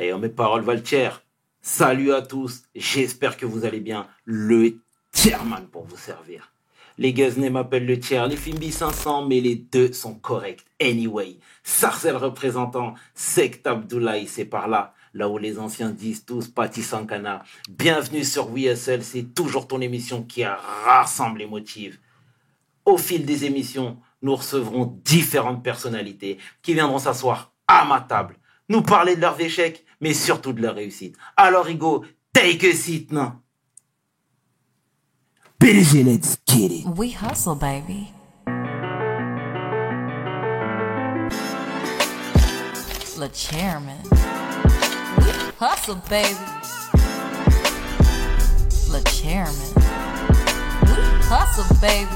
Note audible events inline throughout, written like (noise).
Et en mes paroles Valtier, salut à tous, j'espère que vous allez bien. Le tierman pour vous servir. Les Guesnay m'appellent le tiers, les Fimbi 500, mais les deux sont corrects. Anyway, Sarcel représentant, Sect Abdoulaye, c'est par là. Là où les anciens disent tous Pati Sankana. Bienvenue sur WSL, c'est toujours ton émission qui rassemble les motifs. Au fil des émissions, nous recevrons différentes personnalités qui viendront s'asseoir à ma table, nous parler de leurs échecs, mais surtout de leurs réussites. Alors, Hugo, take a seat, non? PDG, let's get it. We hustle, baby. Le chairman. We hustle, baby. Le chairman. We hustle, baby.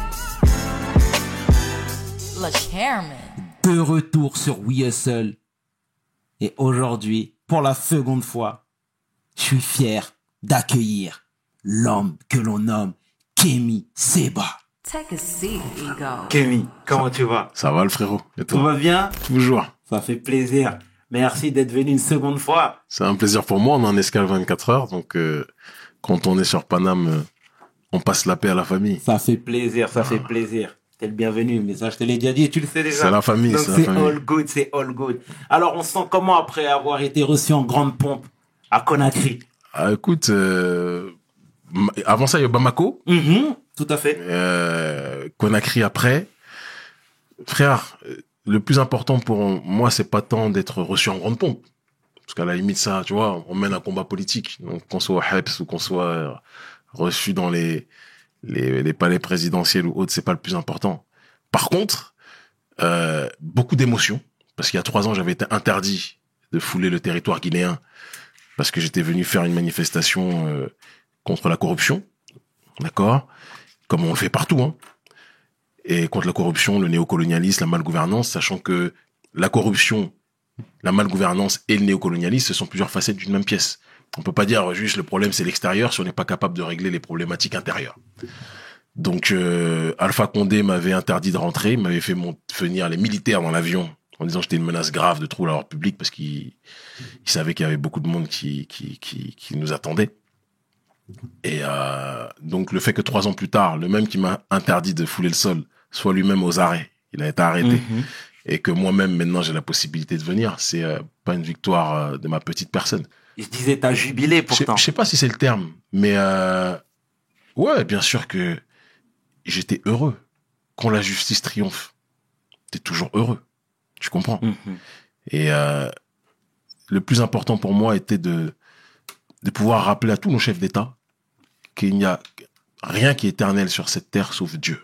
Le chairman. De retour sur We Hustle. Et aujourd'hui, pour la seconde fois, je suis fier d'accueillir l'homme que l'on nomme Kemi Seba. Take a seat, ego. Kemi, comment tu vas? Ça va le frérot Et Tout toi va bien? Toujours. Ça fait plaisir. Merci d'être venu une seconde fois. C'est un plaisir pour moi, on est en escale 24 heures, donc euh, quand on est sur Paname, euh, on passe la paix à la famille. Ça fait plaisir, ça fait plaisir. T'es le bienvenu, mais ça je te l'ai déjà dit, tu le sais déjà. C'est la famille, Donc c'est all good, c'est all good. Alors on se sent comment après avoir été reçu en grande pompe à Conakry? Ah, écoute, euh, avant ça, il y a Bamako, Mhm, Tout à fait. euh, Conakry après. Frère, le plus important pour moi, c'est pas tant d'être reçu en grande pompe. Parce qu'à la limite, ça, tu vois, on mène un combat politique. Donc, qu'on soit au HEPS ou qu'on soit euh, reçu dans les, les, palais présidentiels ou autres, c'est pas le plus important. Par contre, euh, beaucoup d'émotions. Parce qu'il y a trois ans, j'avais été interdit de fouler le territoire guinéen parce que j'étais venu faire une manifestation euh, contre la corruption. D'accord? Comme on le fait partout, hein et contre la corruption, le néocolonialisme, la malgouvernance, sachant que la corruption, la malgouvernance et le néocolonialisme, ce sont plusieurs facettes d'une même pièce. On peut pas dire juste le problème c'est l'extérieur si on n'est pas capable de régler les problématiques intérieures. Donc euh, Alpha Condé m'avait interdit de rentrer, m'avait fait mon- venir les militaires dans l'avion en disant que j'étais une menace grave de trouble à l'ordre public parce qu'il il savait qu'il y avait beaucoup de monde qui, qui, qui, qui nous attendait. Et euh, donc le fait que trois ans plus tard, le même qui m'a interdit de fouler le sol soit lui-même aux arrêts, il a été arrêté, Mhm. et que moi-même maintenant j'ai la possibilité de venir, c'est euh, pas une victoire euh, de ma petite personne. Je disais, t'as jubilé pourtant. je sais pas si c'est le terme, mais euh, ouais, bien sûr que j'étais heureux quand la justice triomphe. T'es toujours heureux, tu comprends? Mhm. Et euh, le plus important pour moi était de, de pouvoir rappeler à tous nos chefs d'État qu'il n'y a rien qui est éternel sur cette terre sauf Dieu.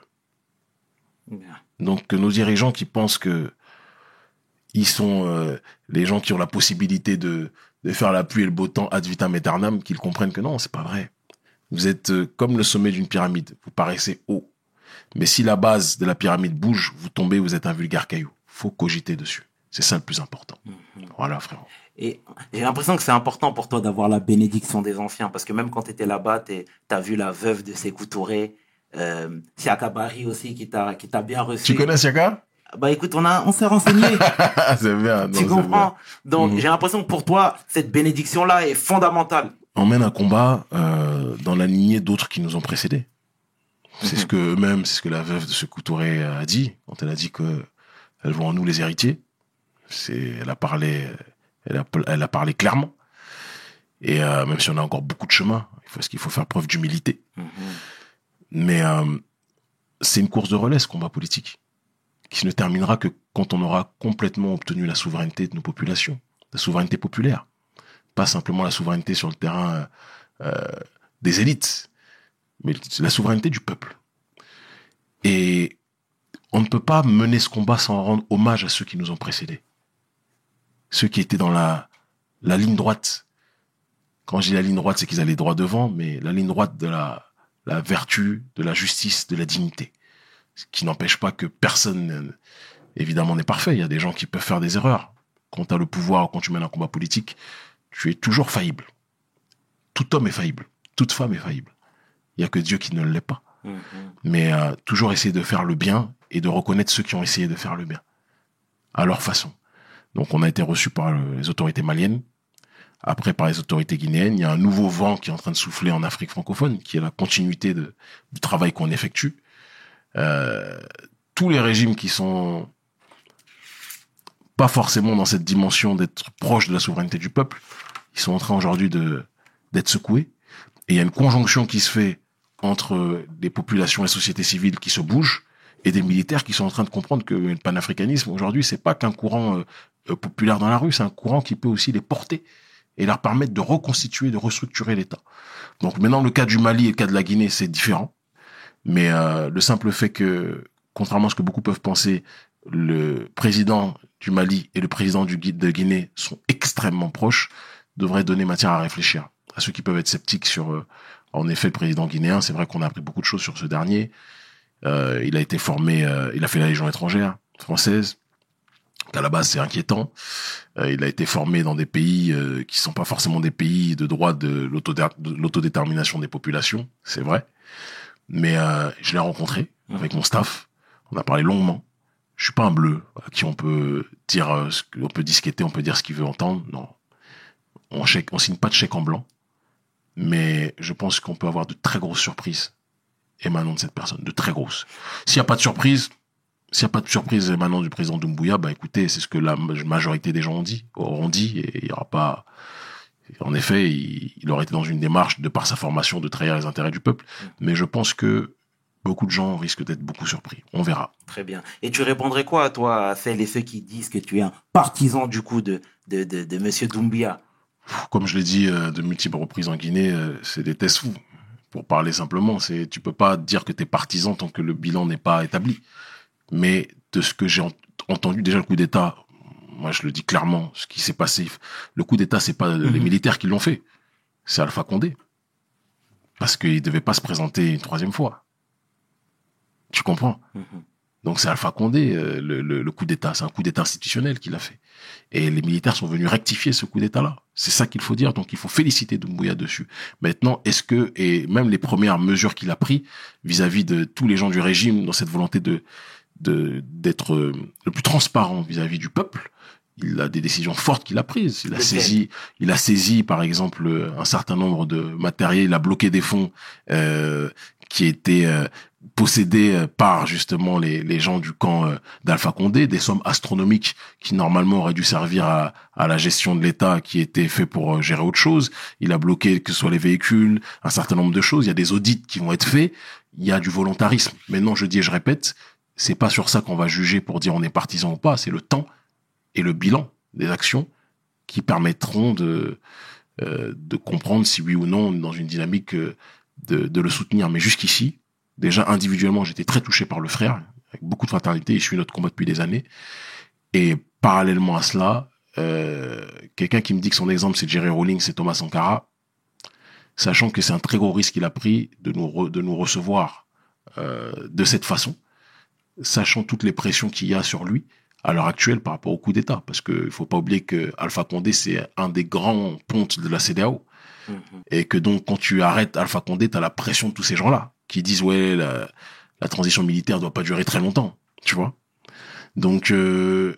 Bien. Donc que nos dirigeants qui pensent que ils sont euh, les gens qui ont la possibilité de, de faire la pluie et le beau temps ad vitam aeternam, qu'ils comprennent que non, c'est pas vrai. Vous êtes euh, comme le sommet d'une pyramide, vous paraissez haut. Mais si la base de la pyramide bouge, vous tombez, vous êtes un vulgaire caillou. Faut cogiter dessus. C'est ça le plus important. Voilà, frère. Et j'ai l'impression que c'est important pour toi d'avoir la bénédiction des anciens, parce que même quand tu étais là-bas, tu as vu la veuve de Sékou Touré, euh, Siaka Bari aussi, qui t'a bien reçu. Tu connais Siaka? Bah écoute, on, a, on s'est renseigné, (laughs) C'est bien. tu comprends? Donc Mhm. j'ai l'impression que pour toi, cette bénédiction-là est fondamentale. on mène un combat euh, dans la lignée d'autres qui nous ont précédés. C'est ce que eux-mêmes, c'est ce que la veuve de ce Touré a dit quand elle a dit que elle voit en nous les héritiers. C'est, elle a parlé, elle a, elle a parlé clairement. Et euh, même si on a encore beaucoup de chemin, il faut, qu'il faut faire preuve d'humilité? Mais euh, c'est une course de relais, ce combat politique, qui ne terminera que quand on aura complètement obtenu la souveraineté de nos populations, la souveraineté populaire, pas simplement la souveraineté sur le terrain euh, des élites, mais la souveraineté du peuple. Et on ne peut pas mener ce combat sans rendre hommage à ceux qui nous ont précédés, ceux qui étaient dans la, la ligne droite. Quand je dis la ligne droite, c'est qu'ils allaient droit devant, mais la ligne droite de la, la vertu, de la justice, de la dignité. Ce qui n'empêche pas que personne, évidemment, n'est parfait. Il y a des gens qui peuvent faire des erreurs. Quand tu as le pouvoir ou quand tu mènes un combat politique, tu es toujours faillible. Tout homme est faillible. Toute femme est faillible. Il y a que Dieu qui ne l'est pas. Mais euh, toujours essayer de faire le bien et de reconnaître ceux qui ont essayé de faire le bien. À leur façon. Donc on a été reçu par le- les autorités maliennes après par les autorités guinéennes. Il y a un nouveau vent qui est en train de souffler en Afrique francophone, qui est la continuité de, du travail qu'on effectue. Euh, tous les régimes qui sont pas forcément dans cette dimension d'être proche de la souveraineté du peuple, ils sont en train aujourd'hui de d'être secoués. Et il y a une conjonction qui se fait entre des populations et sociétés civiles qui se bougent et des militaires qui sont en train de comprendre que le panafricanisme aujourd'hui c'est pas qu'un courant euh, populaire dans la rue, c'est un courant qui peut aussi les porter et leur permettre de reconstituer, de restructurer l'État. Donc maintenant le cas du Mali et le cas de la Guinée c'est différent, mais euh, le simple fait que contrairement à ce que beaucoup peuvent penser, le président du Mali et le président du de Guinée sont extrêmement proches, devrait donner matière à réfléchir. À ceux qui peuvent être sceptiques sur, euh, en effet, le président guinéen, c'est vrai qu'on a appris beaucoup de choses sur ce dernier. Euh, il a été formé, euh, il a fait la Légion étrangère française. À la base, c'est inquiétant. Euh, il a été formé dans des pays euh, qui sont pas forcément des pays de droit de l'autodétermination des populations, c'est vrai. Mais je l'ai rencontré avec mon staff. On a parlé longuement. Je suis pas un bleu à qui on peut dire, on peut disqueter, on peut dire ce qu'il veut entendre. Non, on chèque, signe pas de chèque en blanc, mais je pense qu'on peut avoir de très grosses surprises émanant de cette personne, de très grosses. S'il n'y a pas de surprise, s'il n'y a pas de surprise émanant du président Doumbouya, bah écoutez, c'est ce que la majorité des gens ont dit, auront dit, et il n'y aura pas. En effet, il, aurait été dans une démarche de par sa formation de trahir les intérêts du peuple, mais je pense que beaucoup de gens risquent d'être beaucoup surpris. On verra. Très bien. Et tu répondrais quoi toi, à celles et ceux qui disent que tu es un partisan du coup de de de, de Monsieur Doumbia? Comme je l'ai dit euh, de multiples reprises en Guinée, euh, c'est des tests fous. Pour parler simplement, c'est tu peux pas dire que tu es partisan tant que le bilan n'est pas établi. Mais de ce que j'ai entendu déjà le coup d'État, moi je le dis clairement, ce qui s'est passé, le coup d'État c'est pas les mhm. militaires qui l'ont fait, c'est Alpha Condé, parce qu'il devait pas se présenter une troisième fois. Tu comprends? Mhm. Donc c'est Alpha Condé, euh, le, le, coup d'État, c'est un coup d'État institutionnel qu'il a fait. Et les militaires sont venus rectifier ce coup d'État-là. C'est ça qu'il faut dire. Donc il faut féliciter Doumbouya dessus. Maintenant, est-ce que, et même les premières mesures qu'il a prises vis-à-vis de tous les gens du régime, dans cette volonté de d'être euh, le plus transparent vis-à-vis du peuple, il a des décisions fortes qu'il a prises. Il a saisi, il a saisi par exemple un certain nombre de matériels, il a bloqué des fonds euh, qui étaient euh, possédés euh, par justement les, les gens du camp euh, d'Alpha Condé, des sommes astronomiques qui normalement auraient dû servir à, à la gestion de l'État qui était fait pour gérer autre chose. Il a bloqué que ce soit les véhicules, un certain nombre de choses. Il y a des audits qui vont être faits. Il y a du volontarisme. Maintenant, je dis et je répète, c'est pas sur ça qu'on va juger pour dire on est partisan ou pas. C'est le temps et le bilan des actions qui permettront de de comprendre si oui ou non on est dans une dynamique de, le soutenir. Mais jusqu'ici, déjà individuellement, j'étais très touché par le frère, avec beaucoup de fraternité. Il suit notre combat depuis des années. Et parallèlement à cela, euh, quelqu'un qui me dit que son exemple c'est Jerry Rawlings, c'est Thomas Sankara, sachant que c'est un très gros risque qu'il a pris de nous, de nous recevoir euh, de cette façon, sachant toutes les pressions qu'il y a sur lui à l'heure actuelle par rapport au coup d'État, parce qu'il faut pas oublier que Alpha Condé c'est un des grands pontes de la CDAO. Mhm. Et que donc, quand tu arrêtes Alpha Condé, t'as la pression de tous ces gens-là qui disent ouais, la, la transition militaire doit pas durer très longtemps, tu vois. Donc, euh,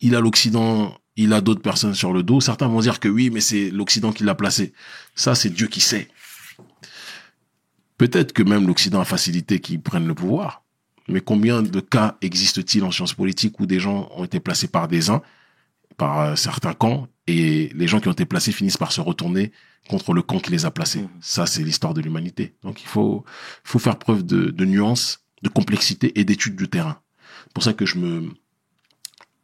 il a l'Occident, il a d'autres personnes sur le dos. Certains vont dire que oui, mais c'est l'Occident qui l'a placé. Ça, c'est Dieu qui sait. Peut-être que même l'Occident a facilité qu'ils prennent le pouvoir. Mais combien de cas existe-t-il en sciences politiques où des gens ont été placés par des uns, par euh, certains camps, et les gens qui ont été placés finissent par se retourner contre le camp qui les a placés? Mmh. Ça, c'est l'histoire de l'humanité. Donc, il faut, faut faire preuve de, de nuance, de complexité et d'étude du terrain. C'est pour ça que je me,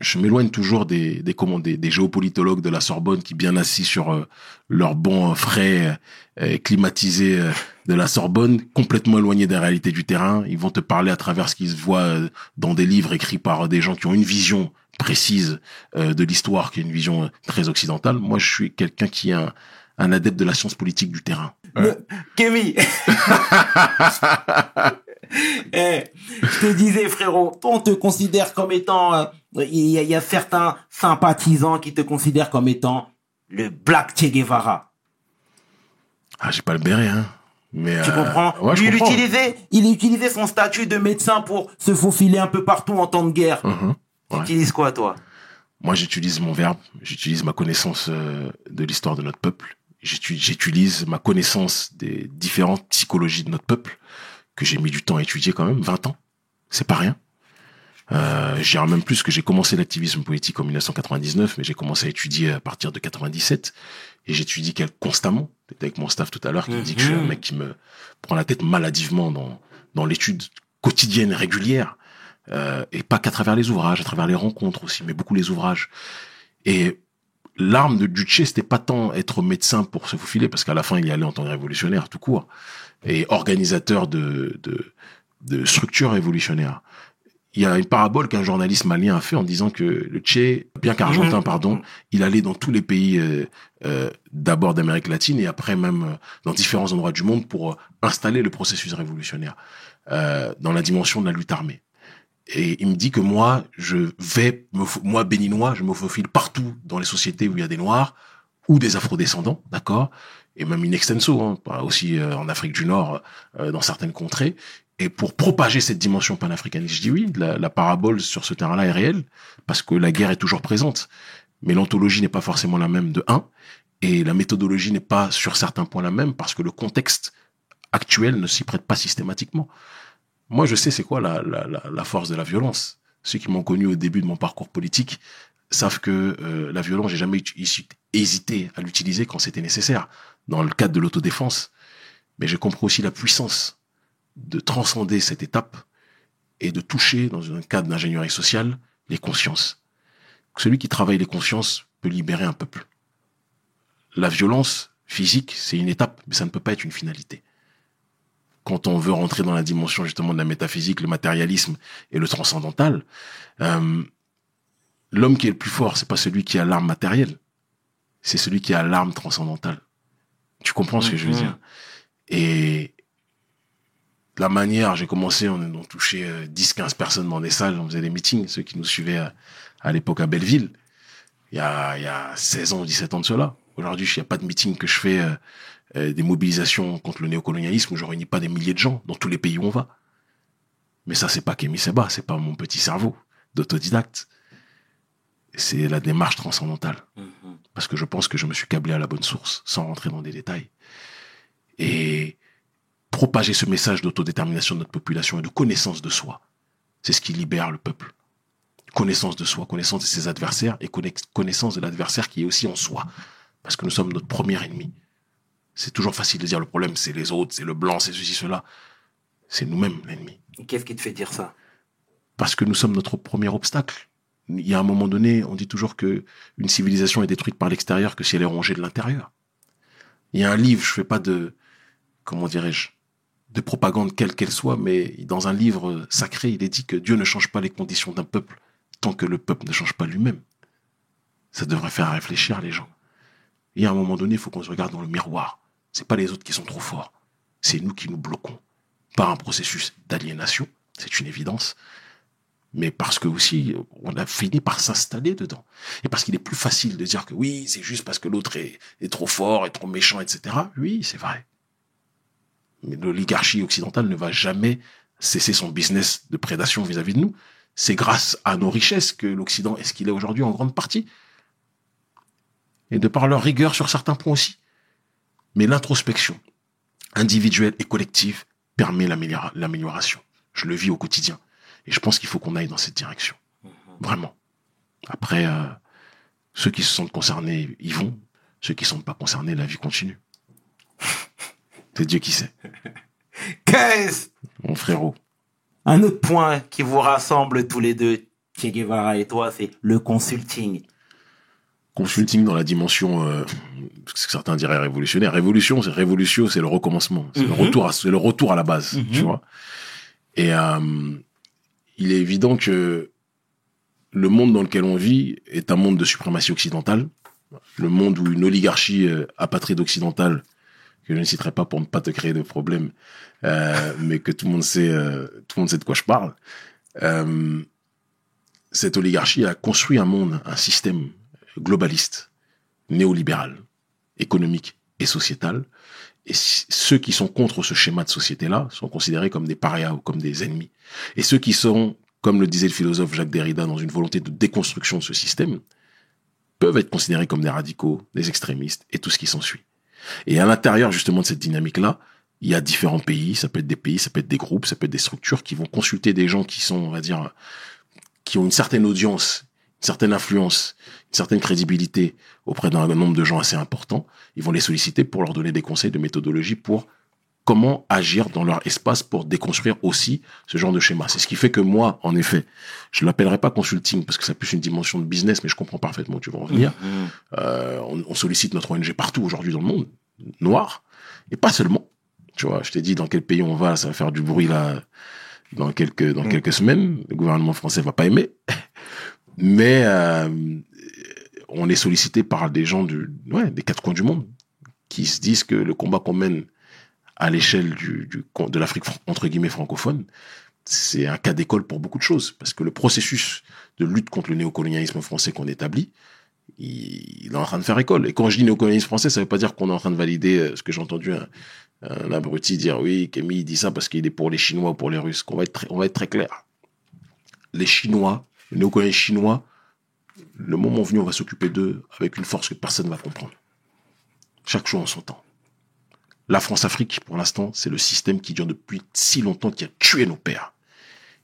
je m'éloigne toujours des, des, comment, des, géopolitologues de la Sorbonne qui, bien assis sur euh, leur banc frais euh, climatisé euh, de la Sorbonne, complètement éloignés des réalités du terrain, ils vont te parler à travers ce qu'ils voient euh, dans des livres écrits par des gens qui ont une vision précise euh, de l'histoire, qui est une vision très occidentale. Moi, je suis quelqu'un qui est un, un adepte de la science politique du terrain. Euh. (laughs) (laughs) Eh, Je te disais, frérot, on te considère comme étant... Euh, il y, a certains sympathisants qui te considèrent comme étant le Black Che Guevara. Ah, j'ai pas le béret, hein. Mais tu comprends? Lui, il utilisait, il utilisait son statut de médecin pour se faufiler un peu partout en temps de guerre. Uh-huh. Tu utilises quoi, toi? Moi, j'utilise mon verbe, j'utilise ma connaissance euh, de l'histoire de notre peuple, j'utilise ma connaissance des différentes psychologies de notre peuple, que j'ai mis du temps à étudier quand même, 20 ans, c'est pas rien. Euh, dirais même plus que j'ai commencé l'activisme politique en 1999, mais j'ai commencé à étudier à partir de 97, et j'étudie constamment. J'étais avec mon staff tout à l'heure qui me dit que je suis un Mhm. mec qui me prend la tête maladivement dans, dans l'étude quotidienne régulière, euh, et pas qu'à travers les ouvrages, à travers les rencontres aussi, mais beaucoup les ouvrages. Et l'arme de Duce, c'était pas tant être médecin pour se faufiler, parce qu'à la fin, il y allait en tant que révolutionnaire, tout court, et organisateur de, de, de structures révolutionnaires. Il y a une parabole qu'un journaliste malien a fait en disant que le Che, bien qu'argentin, Mhm. pardon, il allait dans tous les pays, euh, euh, d'abord d'Amérique latine et après même euh, dans différents endroits du monde pour euh, installer le processus révolutionnaire euh, dans la dimension de la lutte armée. Et il me dit que moi, je vais, me, moi béninois, je me faufile partout dans les sociétés où il y a des noirs ou des afrodescendants, d'accord, et même in extenso, hein, aussi euh, en Afrique du Nord, euh, dans certaines contrées, et pour propager cette dimension panafricaniste. Je dis oui, la, la parabole sur ce terrain-là est réelle, parce que la guerre est toujours présente, mais l'ontologie n'est pas forcément la même de un, et la méthodologie n'est pas sur certains points la même, parce que le contexte actuel ne s'y prête pas systématiquement. Moi, je sais c'est quoi la, la, la, force de la violence. Ceux qui m'ont connu au début de mon parcours politique savent que euh, la violence, j'ai jamais hésité à l'utiliser quand c'était nécessaire, dans le cadre de l'autodéfense. Mais j'ai compris aussi la puissance de transcender cette étape et de toucher, dans un cadre d'ingénierie sociale, les consciences. Celui qui travaille les consciences peut libérer un peuple. La violence physique, c'est une étape, mais ça ne peut pas être une finalité quand on veut rentrer dans la dimension justement de la métaphysique, le matérialisme et le transcendantal, euh, l'homme qui est le plus fort, c'est pas celui qui a l'arme matérielle, c'est celui qui a l'arme transcendantale. Tu comprends ce que je veux dire Et la manière, j'ai commencé, on, on touchait euh, 10-15 personnes dans des salles, on faisait des meetings, ceux qui nous suivaient à, à l'époque à Belleville, il y, a, il y a 16 ans ou 17 ans de cela. Aujourd'hui, il n'y a pas de meeting que je fais euh, euh, des mobilisations contre le néocolonialisme où je réunis pas des milliers de gens dans tous les pays où on va. Mais ça, c'est pas Kémy Seba, c'est pas mon petit cerveau d'autodidacte. C'est la démarche transcendantale. Mhm. Parce que je pense que je me suis câblé à la bonne source, sans rentrer dans des détails. Et propager ce message d'autodétermination de notre population et de connaissance de soi, c'est ce qui libère le peuple. Connaissance de soi, connaissance de ses adversaires et connaissance de l'adversaire qui est aussi en soi. Parce que nous sommes notre premier ennemi. C'est toujours facile de dire le problème, c'est les autres, c'est le blanc, c'est ceci, cela. C'est nous-mêmes l'ennemi. Qu'est-ce qui te fait dire ça? Parce que nous sommes notre premier obstacle. Il y a un moment donné, on dit toujours que une civilisation est détruite par l'extérieur que si elle est rongée de l'intérieur. Il y a un livre, je fais pas de, comment dirais-je, de propagande quelle qu'elle soit, mais dans un livre sacré, il est dit que Dieu ne change pas les conditions d'un peuple tant que le peuple ne change pas lui-même. Ça devrait faire réfléchir les gens. Y a un moment donné, il faut qu'on se regarde dans le miroir. C'est pas les autres qui sont trop forts. C'est nous qui nous bloquons par un processus d'aliénation. C'est une évidence. Mais parce que aussi, on a fini par s'installer dedans. Et parce qu'il est plus facile de dire que oui, c'est juste parce que l'autre est, trop fort, est trop méchant, etc. Oui, c'est vrai. Mais l'oligarchie occidentale ne va jamais cesser son business de prédation vis-à-vis de nous. C'est grâce à nos richesses que l'Occident est ce qu'il est aujourd'hui en grande partie. Et de par leur rigueur sur certains points aussi. Mais l'introspection individuelle et collective permet l'améliora- l'amélioration. Je le vis au quotidien. Et je pense qu'il faut qu'on aille dans cette direction. Vraiment. Après, euh, ceux qui se sentent concernés y vont. Ceux qui ne sont pas concernés, la vie continue. (laughs) C'est Dieu qui sait. Qu'est-ce? Mon frérot. Un autre point qui vous rassemble tous les deux, Che Guevara et toi, c'est le consulting. Consulting dans la dimension, euh, ce que certains diraient révolutionnaire. Révolution, c'est révolution, c'est le recommencement. C'est le Mhm. retour c'est le retour à la base, Mhm. tu vois. Et euh, il est évident que le monde dans lequel on vit est un monde de suprématie occidentale. Le monde où une oligarchie euh, apatride occidentale, que je ne citerai pas pour ne pas te créer de problème, euh, mais que tout le monde sait, euh, tout le monde sait de quoi je parle. Cette oligarchie a construit un monde, un système globaliste, néolibéral, économique et sociétal. Et ceux qui sont contre ce schéma de société-là sont considérés comme des parias ou comme des ennemis. Et ceux qui sont comme le disait le philosophe Jacques Derrida, dans une volonté de déconstruction de ce système, peuvent être considérés comme des radicaux, des extrémistes et tout ce qui s'ensuit. Et à l'intérieur justement de cette dynamique-là, il y a différents pays, ça peut être des pays, ça peut être des groupes, ça peut être des structures qui vont consulter des gens qui sont, on va dire, qui ont une certaine audience, certaine influence, une certaine crédibilité auprès d'un nombre de gens assez important. Ils vont les solliciter pour leur donner des conseils de méthodologie pour comment agir dans leur espace pour déconstruire aussi ce genre de schéma. C'est ce qui fait que moi, en effet, je l'appellerai pas consulting parce que c'est plus une dimension de business, mais je comprends parfaitement où tu veux en venir. Mhm. Euh, on, on sollicite notre ONG partout aujourd'hui dans le monde, noir, et pas seulement. Tu vois, je t'ai dit dans quel pays on va, ça va faire du bruit là dans quelques dans Mm. quelques semaines. Le gouvernement français va pas aimer, mais euh, on est sollicité par des gens du ouais des quatre coins du monde qui se disent que le combat qu'on mène à l'échelle du, du de l'Afrique entre guillemets francophone, c'est un cas d'école pour beaucoup de choses parce que le processus de lutte contre le néocolonialisme français qu'on établit, il, il est en train de faire école. Et quand je dis néocolonialisme français, ça veut pas dire qu'on est en train de valider euh, ce que j'ai entendu un, un abruti dire oui, Camille dit ça parce qu'il est pour les Chinois ou pour les Russes. Qu'on va être on va être très clair. Les Chinois, le néocolonialisme chinois, le moment venu, on va s'occuper d'eux avec une force que personne ne va comprendre. Chaque chose en son temps. La France-Afrique, pour l'instant, c'est le système qui dure depuis si longtemps, qui a tué nos pères.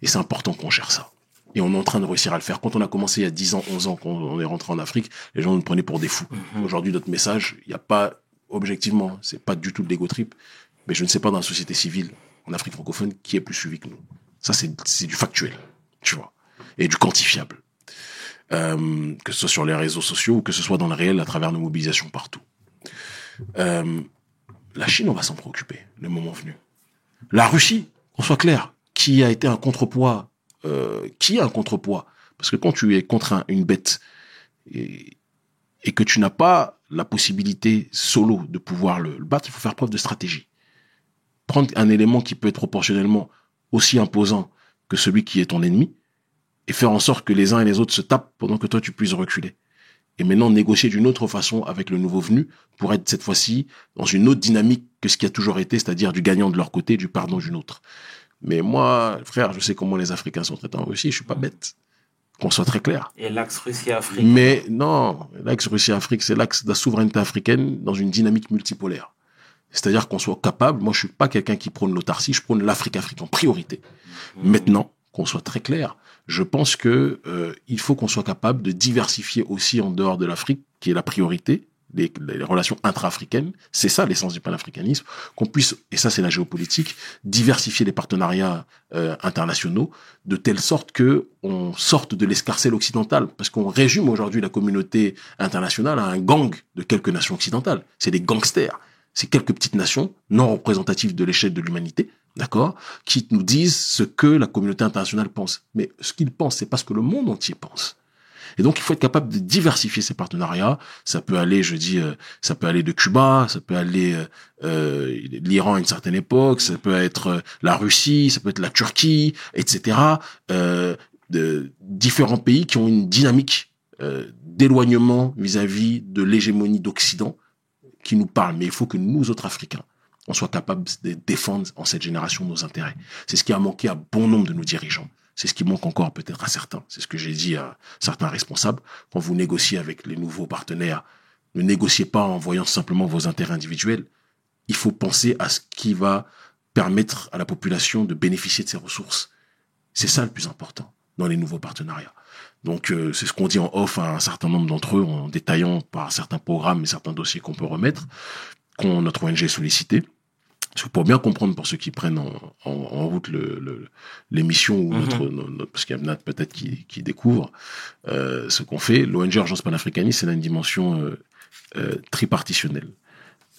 Et c'est important qu'on gère ça. Et on est en train de réussir à le faire. Quand on a commencé il y a 10 ans, 11 ans, quand on est rentré en Afrique, les gens nous prenaient pour des fous. Mhm. Aujourd'hui, notre message, il n'y a pas, objectivement, c'est pas du tout de l'ego trip, mais je ne sais pas dans la société civile, en Afrique francophone, qui est plus suivi que nous. Ça, c'est du factuel, tu vois, et du quantifiable. Euh, que ce soit sur les réseaux sociaux ou que ce soit dans le réel à travers nos mobilisations partout. Euh, la Chine, on va s'en préoccuper, le moment venu. La Russie, qu'on soit clair, qui a été un contrepoids, euh, qui a un contrepoids? Parce que quand tu es contre un- une bête et, que tu n'as pas la possibilité solo de pouvoir le battre, il faut faire preuve de stratégie. Prendre un élément qui peut être proportionnellement aussi imposant que celui qui est ton ennemi et faire en sorte que les uns et les autres se tapent pendant que toi tu puisses reculer. Et maintenant négocier d'une autre façon avec le nouveau venu pour être cette fois-ci dans une autre dynamique que ce qui a toujours été, c'est-à-dire du gagnant de leur côté, du pardon d'une autre. Mais moi, frère, je sais comment les Africains sont traités en Russie, je suis pas bête. Qu'on soit très clair. Et l'axe Russie-Afrique. Mais non, l'axe Russie-Afrique, c'est l'axe de la souveraineté africaine dans une dynamique multipolaire. C'est-à-dire qu'on soit capable, moi je suis pas quelqu'un qui prône l'autarcie, je prône l'Afrique-Afrique en priorité. Mhm. Maintenant, qu'on soit très clair, je pense que euh, il faut qu'on soit capable de diversifier aussi en dehors de l'Afrique, qui est la priorité, les, les relations intra-africaines. C'est ça l'essence du panafricanisme, qu'on puisse, et ça c'est la géopolitique, diversifier les partenariats euh, internationaux de telle sorte que on sorte de l'escarcelle occidentale, parce qu'on résume aujourd'hui la communauté internationale à un gang de quelques nations occidentales. C'est des gangsters. C'est quelques petites nations non représentatives de l'échelle de l'humanité, d'accord, qui nous disent ce que la communauté internationale pense. Mais ce qu'ils pensent, c'est pas ce que le monde entier pense. Et donc, il faut être capable de diversifier ces partenariats. Ça peut aller, je dis, euh, ça peut aller de Cuba, ça peut aller euh, euh, l'Iran à une certaine époque, ça peut être euh, la Russie, ça peut être la Turquie, etc. De différents pays qui ont une dynamique d'éloignement vis-à-vis de l'hégémonie d'Occident qui nous parle. Mais il faut que nous, autres Africains, on soit capables de défendre en cette génération nos intérêts. C'est ce qui a manqué à bon nombre de nos dirigeants. C'est ce qui manque encore peut-être à certains. C'est ce que j'ai dit à certains responsables. Quand vous négociez avec les nouveaux partenaires, ne négociez pas en voyant simplement vos intérêts individuels. Il faut penser à ce qui va permettre à la population de bénéficier de ces ressources. C'est ça le plus important dans les nouveaux partenariats. Donc euh, c'est ce qu'on dit en off à un certain nombre d'entre eux en détaillant par certains programmes et certains dossiers qu'on peut remettre, qu'on notre ONG est sollicité. Parce que pour bien comprendre pour ceux qui prennent en, en, en route le- le- l'émission ou Mhm. notre, no- notre- parce qu'il y en a peut-être qui, qui découvrent euh, ce qu'on fait, l'ONG Urgence panafricaniste, c'est une dimension euh, euh, tripartitionnelle.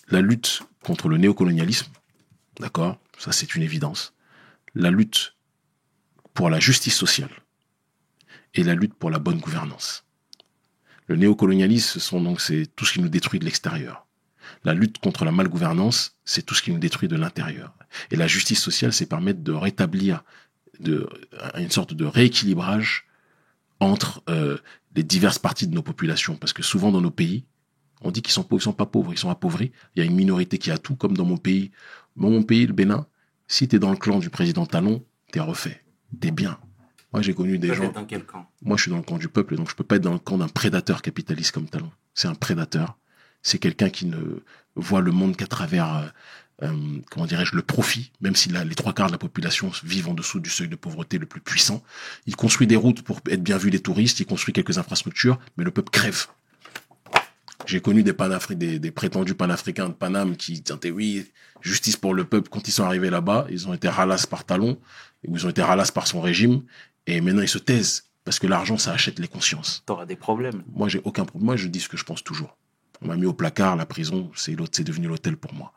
La lutte contre le néocolonialisme, d'accord, ça c'est une évidence. La lutte pour la justice sociale et la lutte pour la bonne gouvernance. Le néocolonialisme, ce sont donc c'est tout ce qui nous détruit de l'extérieur. La lutte contre la malgouvernance, c'est tout ce qui nous détruit de l'intérieur. Et la justice sociale, c'est permettre de rétablir de, une sorte de rééquilibrage entre euh, les diverses parties de nos populations. Parce que souvent dans nos pays, on dit qu'ils sont pauvres, ils sont pas pauvres, ils sont appauvris. Il y a une minorité qui a tout, comme dans mon pays. Dans mon pays, le Bénin, si tu es dans le clan du président Talon, t'es refait, t'es bien. Moi, j'ai connu des gens. dans quel camp? Moi, je suis dans le camp du peuple, donc je peux pas être dans le camp d'un prédateur capitaliste comme Talon. C'est un prédateur. C'est quelqu'un qui ne voit le monde qu'à travers, euh, euh, comment dirais-je, le profit, même si la- les trois quarts de la population vivent en dessous du seuil de pauvreté le plus puissant. Il construit des routes pour être bien vu des touristes, il construit quelques infrastructures, mais le peuple crève. J'ai connu des, panafri des, des prétendus panafricains de Paname qui disaient oui, justice pour le peuple. Quand ils sont arrivés là-bas, ils ont été ralas par Talon, ils ont été ralas par son régime, et maintenant ils se taisent parce que l'argent ça achète les consciences. T'auras des problèmes. Moi j'ai aucun problème. Moi je dis ce que je pense toujours. On m'a mis au placard, la prison, c'est devenu l'hôtel pour moi.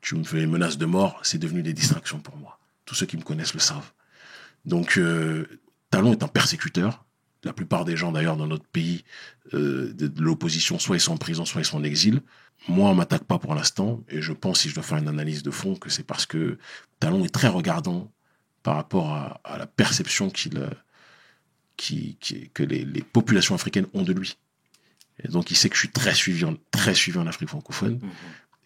Tu me fais les menaces de mort, c'est devenu des distractions pour moi. Tous ceux qui me connaissent le savent. Donc euh, Talon est un persécuteur. La plupart des gens d'ailleurs dans notre pays euh, de, de l'opposition, soit ils sont en prison, soit ils sont en exil. Moi, on m'attaque pas pour l'instant, et je pense, si je dois faire une analyse de fond, que c'est parce que Talon est très regardant par rapport à, à la perception qu'il, euh, qui, qui- que les, les populations africaines ont de lui. Et donc, il sait que je suis très suivi en, très suivi en Afrique francophone. Mhm.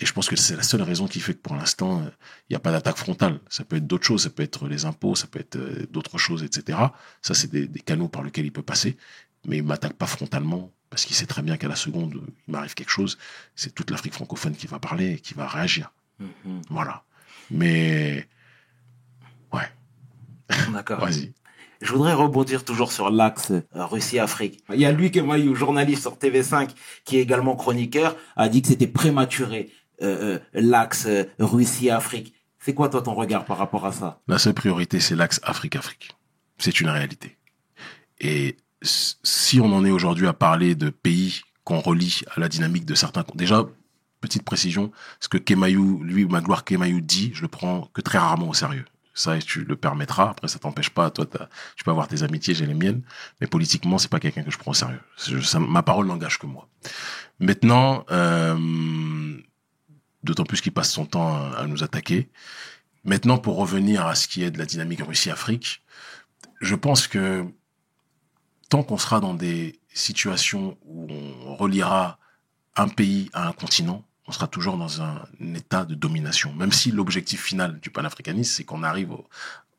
Et je pense que c'est la seule raison qui fait que pour l'instant, euh, il n'y a pas d'attaque frontale. Ça peut être d'autres choses, ça peut être les impôts, ça peut être euh, d'autres choses, etc. Ça, c'est des, des canaux par lesquels il peut passer. Mais il m'attaque pas frontalement parce qu'il sait très bien qu'à la seconde, il m'arrive quelque chose, c'est toute l'Afrique francophone qui va parler et qui va réagir. Mhm. Voilà. Mais, ouais, D'accord. vas-y. Je voudrais rebondir toujours sur l'axe euh, Russie-Afrique. Il y a lui qui journaliste sur TV5, qui est également chroniqueur, a dit que c'était prématuré euh, euh, l'axe Russie-Afrique. C'est quoi toi ton regard par rapport à ça? La seule priorité, c'est l'axe Afrique-Afrique. C'est une réalité. Et si on en est aujourd'hui à parler de pays qu'on relie à la dynamique de certains... Déjà, petite précision, ce que Kemayou, lui, Magloire Kemayou dit, je le prends que très rarement au sérieux. Ça, tu le permettras. Après, ça t'empêche pas. Toi, tu peux avoir tes amitiés, j'ai les miennes. Mais politiquement, c'est pas quelqu'un que je prends au sérieux. Ma parole n'engage que moi. Maintenant, euh, d'autant plus qu'il passe son temps à, à nous attaquer. Maintenant, pour revenir à ce qui est de la dynamique Russie-Afrique, je pense que tant qu'on sera dans des situations où on reliera un pays à un continent, on sera toujours dans un état de domination. Même si l'objectif final du panafricanisme, c'est qu'on arrive au-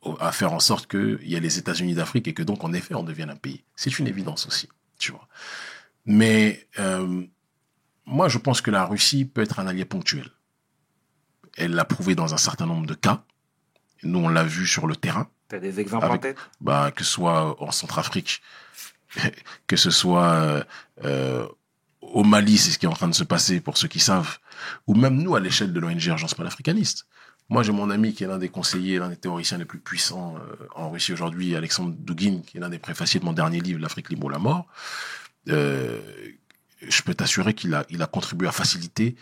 au- à faire en sorte qu'il y ait les États-Unis d'Afrique et que donc, en effet, on devienne un pays. C'est une évidence aussi, tu vois. Mais euh, moi, je pense que la Russie peut être un allié ponctuel. Elle l'a prouvé dans un certain nombre de cas. Nous, on l'a vu sur le terrain T'as des exemples en tête? Bah, que ce soit en Centrafrique, (laughs) que ce soit euh, euh, au Mali, c'est ce qui est en train de se passer pour ceux qui savent, ou même nous à l'échelle de l'ONG Agence panafricaniste. Moi, j'ai mon ami qui est l'un des conseillers, l'un des théoriciens les plus puissants euh, en Russie aujourd'hui, Alexandre Douguin, qui est l'un des préfaciers de mon dernier livre, L'Afrique libre ou la mort. Euh, je peux t'assurer qu'il a, contribué à faciliter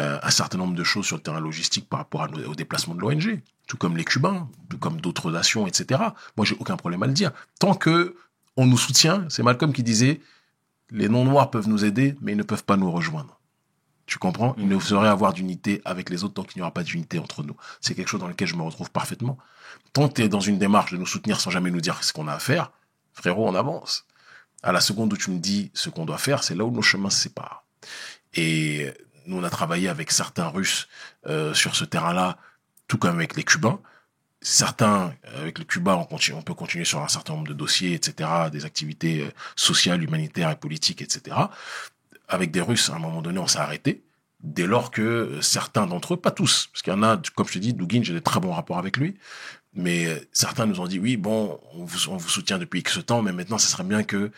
euh, un certain nombre de choses sur le terrain logistique par rapport au déplacement de l'ONG, tout comme les Cubains, tout comme d'autres nations, etc. Moi, j'ai aucun problème à le dire. Tant que on nous soutient, c'est Malcolm qui disait, les non-noirs peuvent nous aider, mais ils ne peuvent pas nous rejoindre. Tu comprends? Il ne saurait avoir d'unité avec les autres tant qu'il n'y aura pas d'unité entre nous. C'est quelque chose dans lequel je me retrouve parfaitement. Tant que tu es dans une démarche de nous soutenir sans jamais nous dire ce qu'on a à faire, frérot, on avance. À la seconde où tu me dis ce qu'on doit faire, c'est là où nos chemins se séparent. Et nous, on a travaillé avec certains Russes euh, sur ce terrain-là, tout comme avec les Cubains. Certains, euh, avec les Cubains, on, peut continuer sur un certain nombre de dossiers, etc., des activités euh, sociales, humanitaires et politiques, etc. Avec des Russes, à un moment donné, on s'est arrêté. Dès lors que euh, certains d'entre eux, pas tous, parce qu'il y en a, comme je te dis, Dugin, j'ai des très bons rapports avec lui, mais certains nous ont dit, oui, bon, on vous, on vous soutient depuis X temps, mais maintenant, ce serait bien que,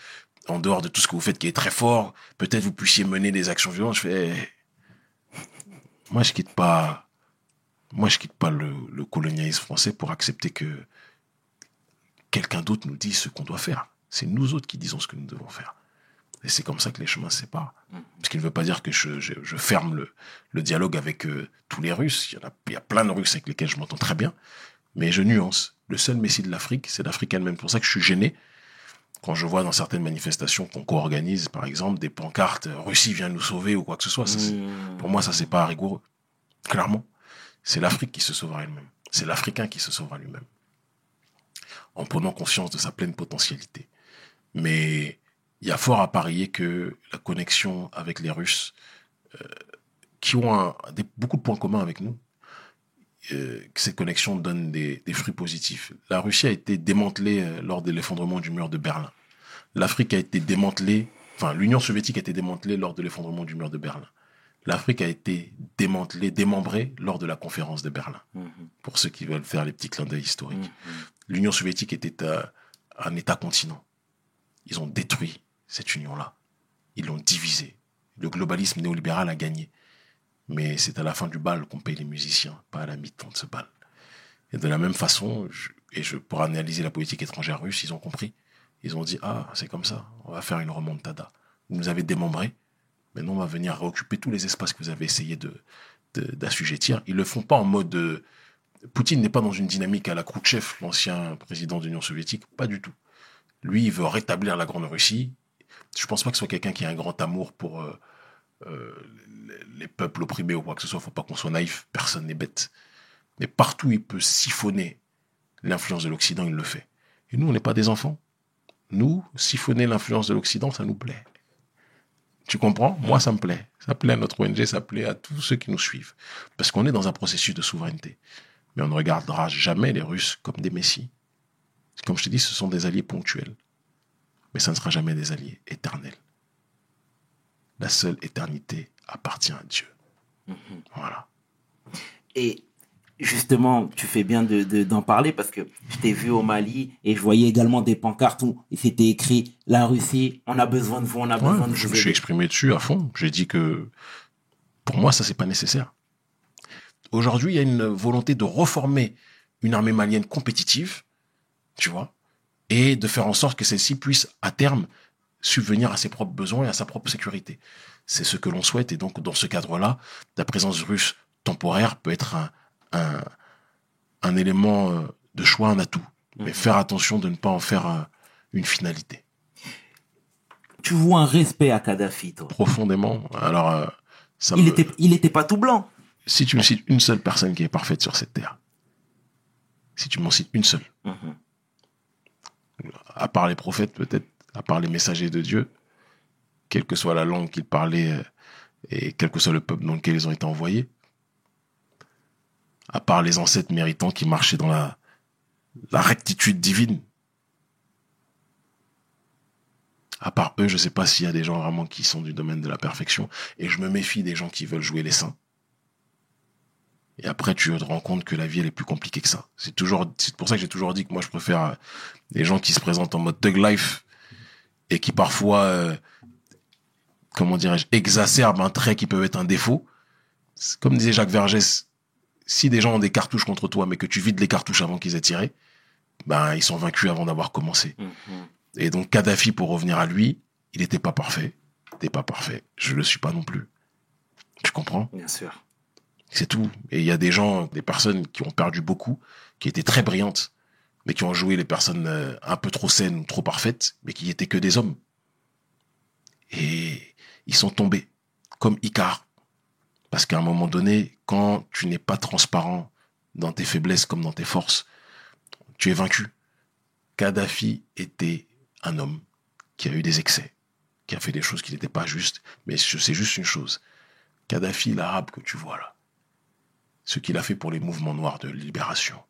en dehors de tout ce que vous faites qui est très fort, peut-être vous puissiez mener des actions violentes. Je fais, eh, moi, je quitte pas, moi, je quitte pas le, le colonialisme français pour accepter que quelqu'un d'autre nous dise ce qu'on doit faire. C'est nous autres qui disons ce que nous devons faire. Et c'est comme ça que les chemins se séparent. Ce qui ne veut pas dire que je, je, je ferme le, le dialogue avec euh, tous les Russes. Il y, en a, il y a plein de Russes avec lesquels je m'entends très bien. Mais je nuance. Le seul Messie de l'Afrique, c'est l'Afrique elle-même. C'est pour ça que je suis gêné quand je vois dans certaines manifestations qu'on co-organise, par exemple, des pancartes euh, Russie vient nous sauver ou quoi que ce soit. Ça, Mmh. pour moi, ça, c'est pas rigoureux. Clairement. C'est l'Afrique qui se sauvera elle-même. C'est l'Africain qui se sauvera lui-même. En prenant conscience de sa pleine potentialité. Mais il y a fort à parier que la connexion avec les Russes, euh, qui ont beaucoup de points communs avec nous, euh, que cette connexion donne des, des, fruits positifs. La Russie a été démantelée euh, lors de l'effondrement du mur de Berlin. L'Afrique a été démantelée, enfin l'Union soviétique a été démantelée lors de l'effondrement du mur de Berlin. L'Afrique a été démantelée, démembrée lors de la conférence de Berlin. Mhm. Pour ceux qui veulent faire les petits clins d'œil historiques. Mhm. L'Union soviétique était euh, un État-continent. Ils ont détruit cette union-là. Ils l'ont divisée. Le globalisme néolibéral a gagné. Mais c'est à la fin du bal qu'on paye les musiciens, pas à la mi-temps de ce bal. Et de la même façon, je- et je, pour analyser la politique étrangère russe, ils ont compris. Ils ont dit, ah, c'est comme ça, on va faire une remontada. Vous nous avez démembrés, maintenant on va venir réoccuper tous les espaces que vous avez essayé de, d'assujettir. Ils le font pas en mode... euh, Poutine n'est pas dans une dynamique à la Khrouchtchev, l'ancien président de l'Union soviétique, pas du tout. Lui, il veut rétablir la Grande Russie. Je pense pas que ce soit quelqu'un qui a un grand amour pour euh, euh, les, les peuples opprimés ou quoi que ce soit. Faut pas qu'on soit naïf. Personne n'est bête. Mais partout, il peut siphonner l'influence de l'Occident, il le fait. Et nous, on n'est pas des enfants. Nous, siphonner l'influence de l'Occident, ça nous plaît. Tu comprends? Moi, ça me plaît. Ça plaît à notre ONG, ça plaît à tous ceux qui nous suivent. Parce qu'on est dans un processus de souveraineté. Mais on ne regardera jamais les Russes comme des messies. Comme je te dis, ce sont des alliés ponctuels. Mais ça ne sera jamais des alliés éternels. La seule éternité appartient à Dieu. Voilà. Et justement, tu fais bien de, de- d'en parler parce que je t'ai vu au Mali et je voyais également des pancartes où il s'était écrit La Russie, on a besoin de vous, on a Ouais, besoin de je vous. me suis exprimé dessus à fond. J'ai dit que pour moi, ça, c'est pas nécessaire. Aujourd'hui, il y a une volonté de reformer une armée malienne compétitive, tu vois, et de faire en sorte que celle-ci puisse, à terme, subvenir à ses propres besoins et à sa propre sécurité. C'est ce que l'on souhaite. Et donc, dans ce cadre-là, la présence russe temporaire peut être un, un, un élément euh, de choix, un atout. Mais faire attention de ne pas en faire euh, une finalité. Tu vois un respect à Kadhafi, toi? Profondément. Alors, euh, ça Il me- était, il était pas tout blanc. si tu me cites une seule personne qui est parfaite sur cette terre, si tu m'en cites une seule, Mhm. à part les prophètes peut-être, à part les messagers de Dieu, quelle que soit la langue qu'ils parlaient et quel que soit le peuple dans lequel ils ont été envoyés, à part les ancêtres méritants qui marchaient dans la, rectitude divine, à part eux, je sais pas s'il y a des gens vraiment qui sont du domaine de la perfection, et je me méfie des gens qui veulent jouer les saints. Et après, tu te rends compte que la vie, elle est plus compliquée que ça. C'est toujours, c'est pour ça que j'ai toujours dit que moi, je préfère euh, les gens qui se présentent en mode thug life et qui parfois, euh, comment dirais-je, exacerbent un trait qui peut être un défaut. Comme disait Jacques Vergès, si des gens ont des cartouches contre toi, mais que tu vides les cartouches avant qu'ils aient tiré, ben, ils sont vaincus avant d'avoir commencé. Mhm. Et donc, Kadhafi, pour revenir à lui, il n'était pas parfait. Il n'était pas parfait. Je le suis pas non plus. Tu comprends? Bien sûr. C'est tout. Et il y a des gens, des personnes qui ont perdu beaucoup, qui étaient très brillantes, mais qui ont joué les personnes euh, un peu trop saines ou trop parfaites, mais qui étaient que des hommes. Et ils sont tombés, comme Icar. Parce qu'à un moment donné, quand tu n'es pas transparent dans tes faiblesses comme dans tes forces, tu es vaincu. Kadhafi était un homme qui a eu des excès, qui a fait des choses qui n'étaient pas justes, mais je sais juste une chose. Kadhafi, l'arabe que tu vois là, ce qu'il a fait pour les mouvements noirs de libération.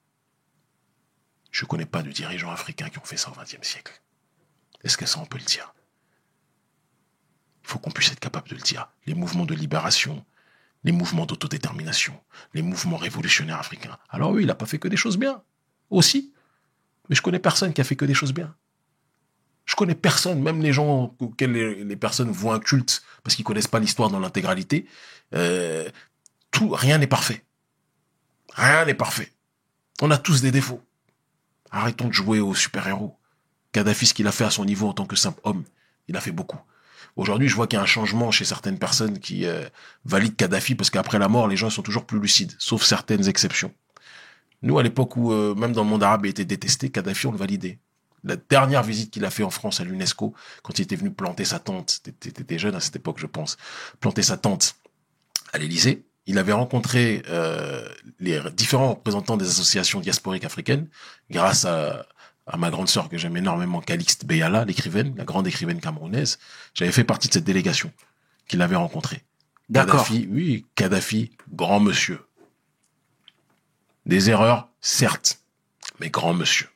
Je connais pas de dirigeants africains qui ont fait ça au XXe siècle. Est-ce que ça, on peut le dire? Il faut qu'on puisse être capable de le dire. Les mouvements de libération, les mouvements d'autodétermination, les mouvements révolutionnaires africains. Alors oui, il n'a pas fait que des choses bien. Aussi. Mais je connais personne qui a fait que des choses bien. Je connais personne, même les gens auxquels les, personnes voient un culte parce qu'ils connaissent pas l'histoire dans l'intégralité. Euh, rien n'est parfait. Rien n'est parfait. On a tous des défauts. Arrêtons de jouer aux super-héros. Kadhafi, ce qu'il a fait à son niveau en tant que simple homme, il a fait beaucoup. Aujourd'hui, je vois qu'il y a un changement chez certaines personnes qui euh, valident Kadhafi parce qu'après la mort, les gens sont toujours plus lucides, sauf certaines exceptions. Nous, à l'époque où euh, même dans le monde arabe il était détesté, Kadhafi, on le validait. La dernière visite qu'il a fait en France à l'UNESCO, quand il était venu planter sa tente, t'étais jeune à cette époque, je pense, planter sa tente à l'Élysée, il avait rencontré euh, les différents représentants des associations diasporiques africaines, grâce à, à ma grande sœur que j'aime énormément, Calixte Beyala, l'écrivaine, la grande écrivaine camerounaise. J'avais fait partie de cette délégation qu'il avait rencontrée. D'accord. Kadhafi, oui, Kadhafi, grand monsieur. Des erreurs, certes, mais grand monsieur.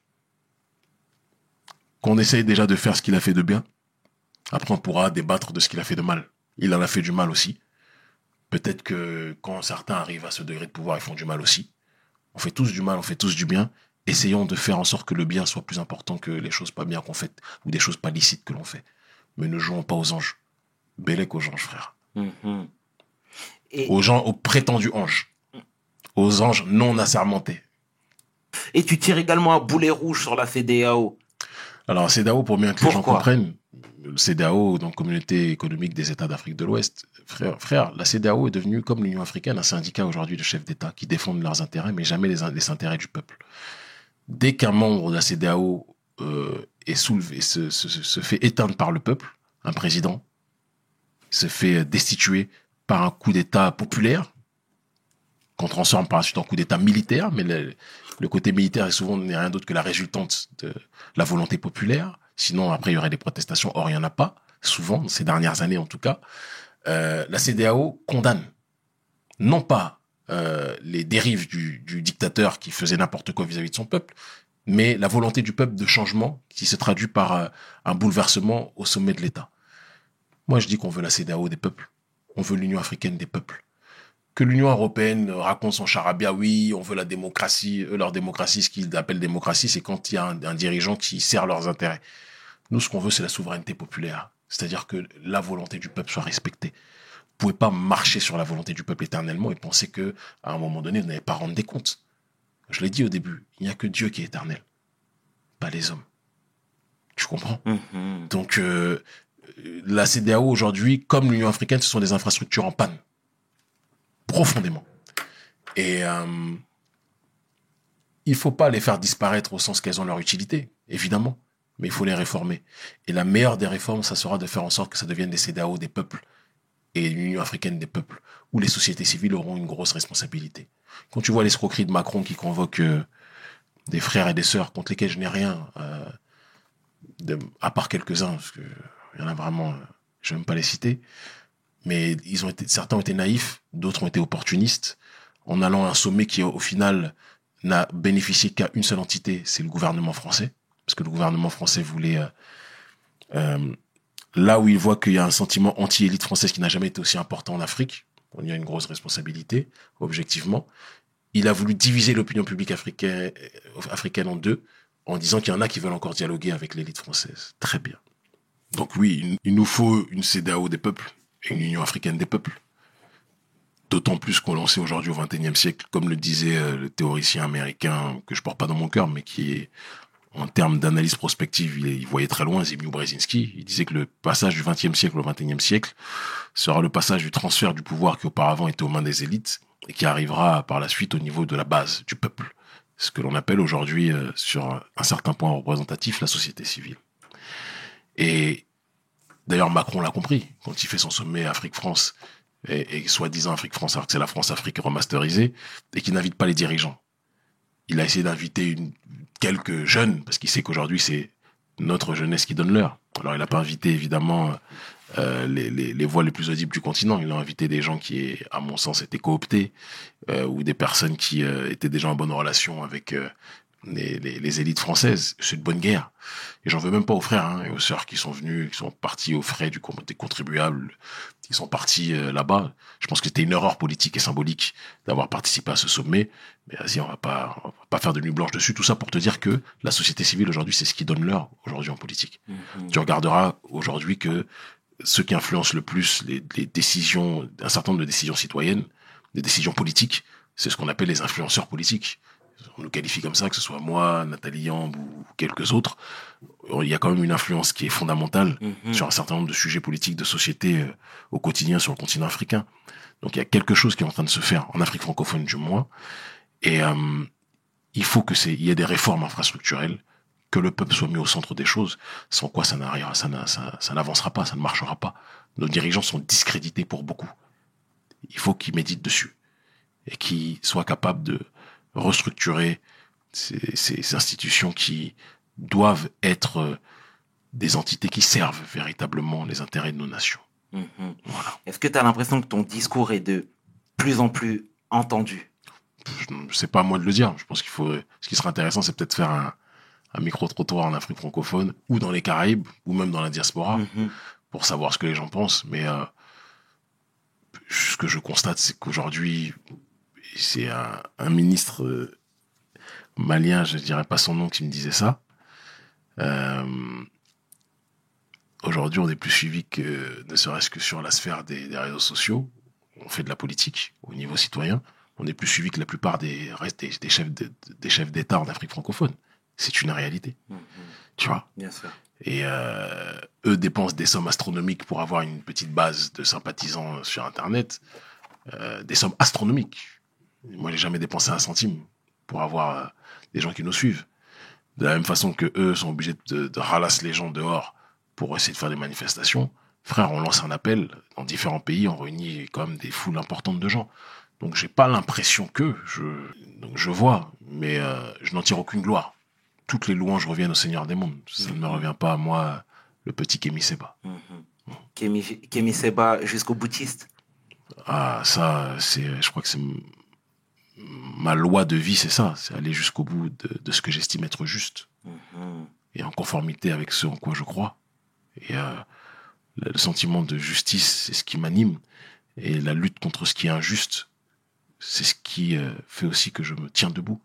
Qu'on essaye déjà de faire ce qu'il a fait de bien. Après, on pourra débattre de ce qu'il a fait de mal. Il en a fait du mal aussi. Peut-être que quand certains arrivent à ce degré de pouvoir, ils font du mal aussi. On fait tous du mal, on fait tous du bien. Essayons de faire en sorte que le bien soit plus important que les choses pas bien qu'on fait ou des choses pas licites que l'on fait. Mais ne jouons pas aux anges. Bélec aux anges, frère. Mhm. Et, Aux gens, aux prétendus anges. Aux anges non assermentés. et tu tires également un boulet rouge sur la CDAO. Alors, CEDAO, pour bien que les gens comprennent, le CEDAO, donc Communauté économique des États d'Afrique de l'Ouest, frère, frère, la CEDAO est devenue, comme l'Union africaine, un syndicat aujourd'hui de chefs d'État qui défendent leurs intérêts, mais jamais les, les intérêts du peuple. Dès qu'un membre de la CEDAO euh, est soulevé, se, fait éteindre par le peuple, un président se fait destituer par un coup d'État populaire, qu'on transforme par la suite en coup d'État militaire, mais le, le côté militaire est souvent n'est rien d'autre que la résultante de la volonté populaire. Sinon, après, il y aurait des protestations. Or, il n'y en a pas, souvent, ces dernières années en tout cas. Euh, la CDAO condamne non pas euh, les dérives du, dictateur qui faisait n'importe quoi vis-à-vis de son peuple, mais la volonté du peuple de changement qui se traduit par euh, un bouleversement au sommet de l'État. Moi, je dis qu'on veut la CDAO des peuples. On veut l'Union africaine des peuples que l'Union européenne raconte son charabia, oui, on veut la démocratie, eux, leur démocratie, ce qu'ils appellent démocratie, c'est quand il y a un, dirigeant qui sert leurs intérêts. Nous, ce qu'on veut, c'est la souveraineté populaire. C'est-à-dire que la volonté du peuple soit respectée. Vous pouvez pas marcher sur la volonté du peuple éternellement et penser que, à un moment donné, vous n'allez pas rendre des comptes. Je l'ai dit au début, il n'y a que Dieu qui est éternel, pas les hommes. Tu comprends? Mhm. Donc, euh, la CDAO aujourd'hui, comme l'Union africaine, ce sont des infrastructures en panne profondément. Et euh, il faut pas les faire disparaître au sens qu'elles ont leur utilité, évidemment, mais il faut les réformer. Et la meilleure des réformes, ça sera de faire en sorte que ça devienne des CEDAO des peuples et l'Union africaine des peuples, où les sociétés civiles auront une grosse responsabilité. Quand tu vois l'escroquerie de Macron qui convoque euh, des frères et des sœurs contre lesquels je n'ai rien, euh, à part quelques-uns, parce que il y en a vraiment, euh, je vais même pas les citer, mais ils ont été, certains ont été naïfs, d'autres ont été opportunistes, en allant à un sommet qui, au final, n'a bénéficié qu'à une seule entité, c'est le gouvernement français, parce que le gouvernement français voulait, euh, là où il voit qu'il y a un sentiment anti-élite française qui n'a jamais été aussi important en Afrique, on y a une grosse responsabilité, objectivement, il a voulu diviser l'opinion publique africaine, africaine en deux, en disant qu'il y en a qui veulent encore dialoguer avec l'élite française. Très bien. Donc oui, il nous faut une CEDEAO des peuples et une Union africaine des peuples. D'autant plus qu'on l'on sait aujourd'hui au XXIe siècle, comme le disait euh, le théoricien américain que je porte pas dans mon cœur, mais qui est en termes d'analyse prospective, il, voyait très loin, Zbigniew Brzezinski. Il disait que le passage du XXe siècle au XXIe siècle sera le passage du transfert du pouvoir qui auparavant était aux mains des élites et qui arrivera par la suite au niveau de la base du peuple. Ce que l'on appelle aujourd'hui, euh, sur un certain point représentatif, la société civile. Et d'ailleurs, Macron l'a compris quand il fait son sommet Afrique-France et, soi-disant Afrique-France, c'est la France-Afrique remasterisée, et qui n'invite pas les dirigeants. Il a essayé d'inviter quelques jeunes, parce qu'il sait qu'aujourd'hui, c'est notre jeunesse qui donne l'heure. Alors, il n'a pas invité, évidemment, euh, les, voix les plus audibles du continent. Il a invité des gens qui, à mon sens, étaient cooptés, euh, ou des personnes qui euh, étaient déjà en bonne relation avec les, les, les, élites françaises. C'est une bonne guerre. Et j'en veux même pas aux frères hein, et aux sœurs qui sont venus, qui sont partis aux frais du, des contribuables, qui sont partis euh, là-bas. Je pense que c'était une erreur politique et symbolique d'avoir participé à ce sommet. Mais vas-y, on va pas, on va pas faire de nuit blanche dessus. Tout ça pour te dire que la société civile aujourd'hui, c'est ce qui donne l'heure aujourd'hui en politique. Mm-hmm. Tu regarderas aujourd'hui que ceux qui influencent le plus les, les décisions, un certain nombre de décisions citoyennes, des décisions politiques, c'est ce qu'on appelle les influenceurs politiques on nous qualifie comme ça, que ce soit moi, Nathalie Yamb ou quelques autres, il y a quand même une influence qui est fondamentale Mhm. mmh. sur un certain nombre de sujets politiques de société euh, au quotidien sur le continent africain. Donc il y a quelque chose qui est en train de se faire en Afrique francophone du moins, et euh, il faut que c'est, il y ait des réformes infrastructurelles, que le peuple soit mis au centre des choses, sans quoi ça n'arrivera, ça, ça, ça n'avancera pas, ça ne marchera pas. Nos dirigeants sont discrédités pour beaucoup. Il faut qu'ils méditent dessus et qu'ils soient capables de restructurer ces, ces, institutions qui doivent être des entités qui servent véritablement les intérêts de nos nations. Mmh. Voilà. Est-ce que tu as l'impression que ton discours est de plus en plus entendu? Je- C'est pas à moi de le dire. Je pense qu'il faut. Ce qui serait intéressant, c'est peut-être faire un, un micro-trottoir en Afrique francophone, ou dans les Caraïbes, ou même dans la diaspora, Mhm. pour savoir ce que les gens pensent. Mais euh, ce que je constate, c'est qu'aujourd'hui, c'est un, un ministre euh, malien, je dirais pas son nom, qui me disait ça. Euh, Aujourd'hui, on est plus suivi que, ne serait-ce que sur la sphère des, des réseaux sociaux. On fait de la politique au niveau citoyen. On est plus suivi que la plupart des, des, des chefs de- des chefs d'État en Afrique francophone. C'est une réalité, Mhm. tu vois? Bien sûr. Et euh, eux dépensent des sommes astronomiques pour avoir une petite base de sympathisants sur Internet. Euh, des sommes astronomiques. Moi, j'ai jamais dépensé un centime pour avoir euh, des gens qui nous suivent. De la même façon que eux sont obligés de, de ralasser les gens dehors pour essayer de faire des manifestations. Frère, on lance un appel. Dans différents pays, on réunit quand même des foules importantes de gens. Donc, j'ai pas l'impression que je, donc je vois, mais euh, je n'en tire aucune gloire. Toutes les louanges reviennent au Seigneur des mondes. Ça ne me revient pas à moi, le petit Kémy Seba. Mhm. Kémy, Kémy Seba jusqu'au boutiste. Ah, ça, c'est, je crois que c'est ma loi de vie, c'est ça. C'est aller jusqu'au bout de, de ce que j'estime être juste Mhm. et en conformité avec ce en quoi je crois. Et euh, le sentiment de justice, c'est ce qui m'anime. Et la lutte contre ce qui est injuste, c'est ce qui euh, fait aussi que je me tiens debout.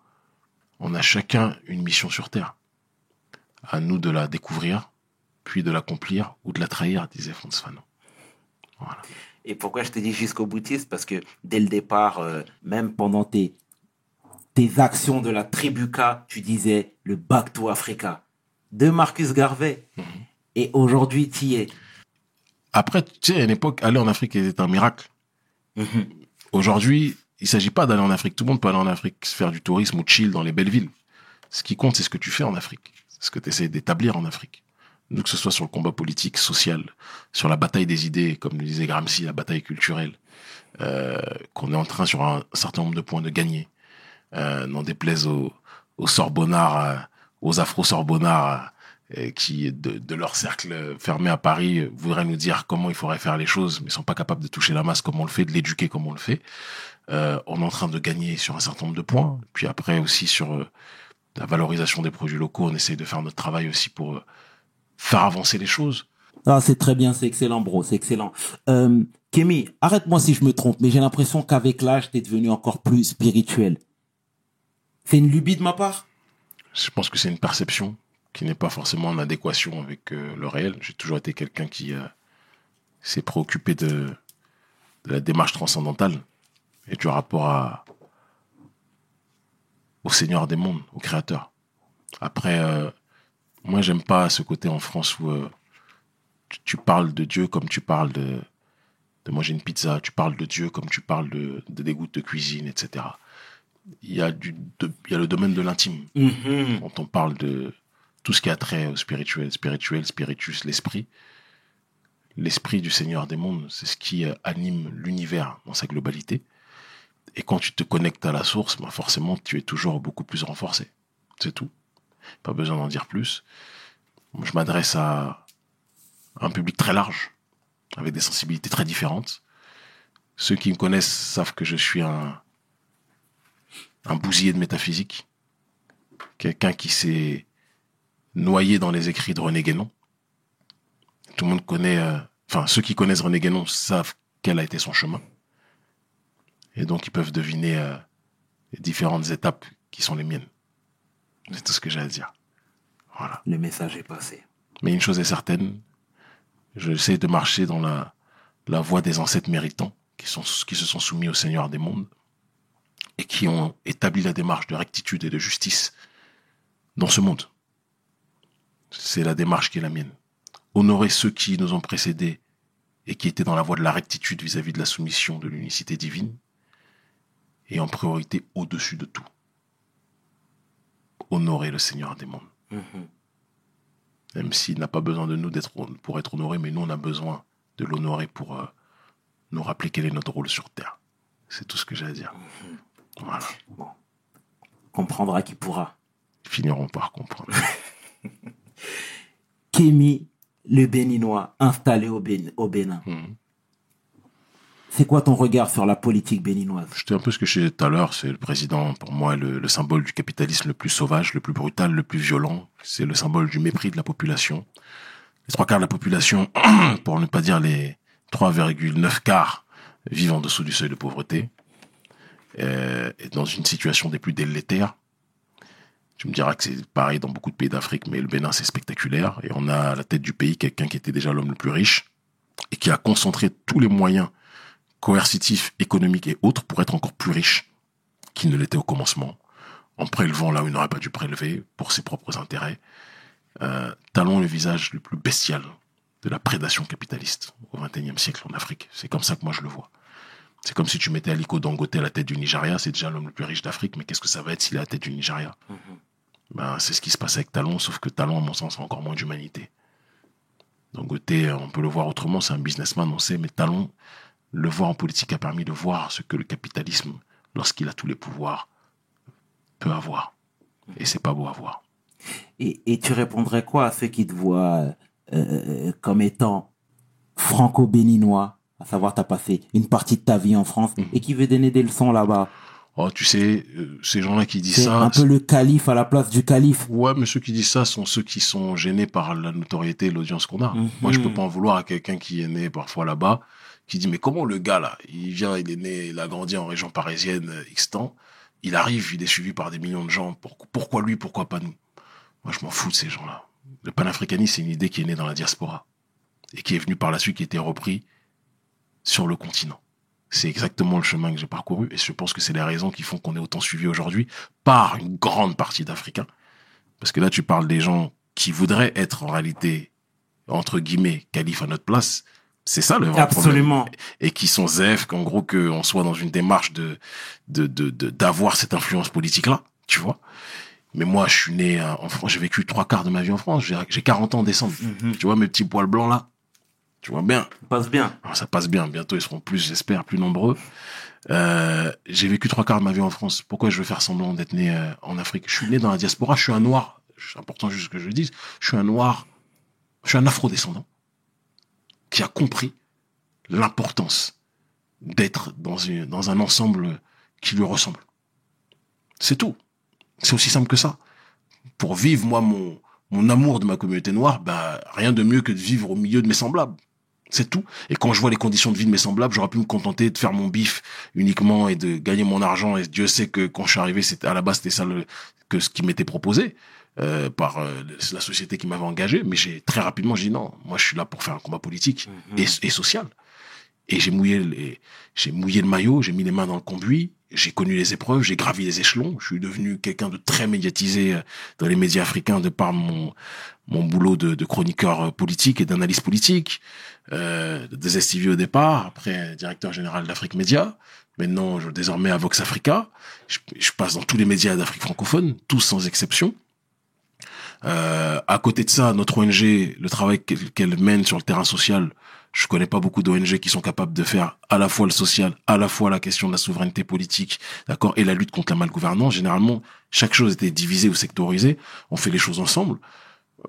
On a chacun une mission sur Terre. À nous de la découvrir, puis de l'accomplir ou de la trahir, disait Franz Fanon. Voilà. Et pourquoi je te dis jusqu'au boutiste? Parce que dès le départ, euh, même pendant tes, tes actions de la Tribuca, tu disais le Back to Africa de Marcus Garvey. Et aujourd'hui, tu y es. Après, tu sais, à une époque, aller en Afrique était un miracle. Mhm. Aujourd'hui, il s'agit pas d'aller en Afrique. Tout le monde peut aller en Afrique, se faire du tourisme ou chill dans les belles villes. Ce qui compte, c'est ce que tu fais en Afrique. C'est ce que tu essaies d'établir en Afrique. Que ce soit sur le combat politique, social, sur la bataille des idées, comme le disait Gramsci, la bataille culturelle, euh, qu'on est en train sur un certain nombre de points de gagner. Euh, n'en déplaise aux, aux Sorbonnards, euh, aux Afro-Sorbonnards, euh, qui, de, de leur cercle fermé à Paris, voudraient nous dire comment il faudrait faire les choses, mais sont pas capables de toucher la masse comme on le fait, de l'éduquer comme on le fait. Euh, on est en train de gagner sur un certain nombre de points. Puis après aussi sur euh, la valorisation des produits locaux, on essaye de faire notre travail aussi pour faire avancer les choses. Ah, c'est très bien, c'est excellent, bro, c'est excellent. Euh, Kémy, arrête-moi si je me trompe, mais j'ai l'impression qu'avec l'âge, t'es devenu encore plus spirituel. C'est une lubie de ma part? Je pense que c'est une perception qui n'est pas forcément en adéquation avec euh, le réel. J'ai toujours été quelqu'un qui euh, s'est préoccupé de, de la démarche transcendantale et du rapport à, au Seigneur des mondes, au Créateur. Après, euh, moi, j'aime pas ce côté en France où euh, tu, tu parles de Dieu comme tu parles de, de manger une pizza, tu parles de Dieu comme tu parles de, de des gouttes de cuisine, etc. Il y a, du, de- il y a le domaine de l'intime Mhm. quand on parle de tout ce qui a trait au spirituel, spirituel, spiritus, l'esprit, l'esprit du Seigneur des mondes, c'est ce qui euh, anime l'univers dans sa globalité. Et quand tu te connectes à la source, ben forcément, tu es toujours beaucoup plus renforcé. C'est tout. Pas besoin d'en dire plus. Je m'adresse à un public très large, avec des sensibilités très différentes. Ceux qui me connaissent savent que je suis un, un bousier de métaphysique quelqu'un qui s'est noyé dans les écrits de René Guénon. Tout le monde connaît, euh, enfin ceux qui connaissent René Guénon savent quel a été son chemin. Et donc ils peuvent deviner euh, les différentes étapes qui sont les miennes. C'est tout ce que j'ai à dire. Voilà. Le message est passé. Mais une chose est certaine, j'essaie de marcher dans la, la voie des ancêtres méritants qui, sont, qui se sont soumis au Seigneur des mondes et qui ont établi la démarche de rectitude et de justice dans ce monde. C'est la démarche qui est la mienne. Honorer ceux qui nous ont précédés et qui étaient dans la voie de la rectitude vis-à-vis de la soumission de l'unicité divine et en priorité au-dessus de tout. Honorer le Seigneur des mondes Mhm. même s'il n'a pas besoin de nous d'être pour être honoré, mais nous on a besoin de l'honorer pour euh, nous rappeler quel est notre rôle sur Terre. C'est tout ce que j'ai à dire. Voilà. Bon. Comprendra qui pourra. Finiront par comprendre. (laughs) Kémy, le béninois, installé au, Bén- au Bénin. Mhm. C'est quoi ton regard sur la politique béninoise? J'étais un peu ce que je disais tout à l'heure, c'est le président, pour moi, le, le symbole du capitalisme le plus sauvage, le plus brutal, le plus violent. C'est le symbole du mépris de la population. Les trois quarts de la population, (clears throat) pour ne pas dire les 3,9 quarts, vivent en dessous du seuil de pauvreté. Euh, et dans une situation des plus délétères. Tu me diras que c'est pareil dans beaucoup de pays d'Afrique, mais le Bénin, c'est spectaculaire. Et on a à la tête du pays quelqu'un qui était déjà l'homme le plus riche et qui a concentré tous les moyens coercitifs, économiques et autres pour être encore plus riche qu'il ne l'était au commencement, en prélevant là où il n'aurait pas dû prélever pour ses propres intérêts. Euh, talons le visage le plus bestial de la prédation capitaliste au XXIe siècle en Afrique. C'est comme ça que moi je le vois. C'est comme si tu mettais Aliko Dangote à la tête du Nigeria, c'est déjà l'homme le plus riche d'Afrique, mais qu'est-ce que ça va être s'il est à la tête du Nigeria? Ben, C'est ce qui se passe avec Talon, sauf que Talon, à mon sens, a encore moins d'humanité. Dangote, on peut le voir autrement, c'est un businessman, on sait, mais Talon, le voir en politique a permis de voir ce que le capitalisme, lorsqu'il a tous les pouvoirs, peut avoir. Et c'est pas beau à voir. et, et tu répondrais quoi à ceux qui te voient euh, euh, comme étant franco-béninois, à savoir t'as passé une partie de ta vie en France Mhm. et qui veut donner des leçons là-bas? Oh, tu sais, euh, ces gens-là qui disent ça, un peu le calife à la place du calife. Ouais, mais ceux qui disent ça sont ceux qui sont gênés par la notoriété et l'audience qu'on a. Moi, je peux pas en vouloir à quelqu'un qui est né parfois là-bas, qui dit, mais comment le gars, là, il vient, il est né, il a grandi en région parisienne, euh, X temps, il arrive, il est suivi par des millions de gens, pourquoi, lui, pourquoi pas nous? Moi, je m'en fous de ces gens-là. Le panafricanisme, c'est une idée qui est née dans la diaspora. Et qui est venue par la suite, qui a été repris sur le continent. C'est exactement le chemin que j'ai parcouru, et je pense que c'est les raisons qui font qu'on est autant suivi aujourd'hui par une grande partie d'Africains. Parce que là, tu parles des gens qui voudraient être en réalité, entre guillemets, calife à notre place. C'est ça le vrai problème. Absolument. Et qui sont zef, qu'en gros, qu'on soit dans une démarche de, de, de, de- d'avoir cette influence politique-là, tu vois. Mais moi, je suis né euh, en France, j'ai vécu trois quarts de ma vie en France. J'ai, j'ai 40 ans en décembre. Mhm. Tu vois mes petits poils blancs là? Tu vois bien. Passe bien. Alors, ça passe bien. Bientôt, ils seront plus, j'espère, plus nombreux. Euh, j'ai vécu trois quarts de ma vie en France. Pourquoi je veux faire semblant d'être né euh, en Afrique? Je suis né dans la diaspora. Je suis un noir. C'est important juste que je le dise. Je suis un noir. Je suis un afro-descendant qui a compris l'importance d'être dans, un ensemble qui lui ressemble. C'est tout. C'est aussi simple que ça. Pour vivre, moi, mon, mon amour de ma communauté noire, bah, rien de mieux que de vivre au milieu de mes semblables. C'est tout. Et quand je vois les conditions de vie de mes semblables, j'aurais pu me contenter de faire mon bif uniquement et de gagner mon argent. Et Dieu sait que quand je suis arrivé, c'était à la base c'était ça le, que ce qui m'était proposé euh, par euh, la société qui m'avait engagé. Mais j'ai très rapidement j'ai dit non, moi je suis là pour faire un combat politique et, et social. Et j'ai mouillé j'ai mouillé le maillot, j'ai mis les mains dans le conduit, j'ai connu les épreuves, j'ai gravi les échelons. Je suis devenu quelqu'un de très médiatisé euh, dans les médias africains de par mon mon boulot de, chroniqueur euh, politique et d'analyse politique, euh, des STV au départ, après directeur général d'Afrique Média. Maintenant, je, désormais à Vox Africa. Je, je passe dans tous les médias d'Afrique francophone, tous sans exception. Euh, à côté de ça, notre ONG, le travail qu'elle mène sur le terrain social, je connais pas beaucoup d'ONG qui sont capables de faire à la fois le social, à la fois la question de la souveraineté politique, d'accord, et la lutte contre la malgouvernance. Généralement, chaque chose était divisée ou sectorisée. On fait les choses ensemble.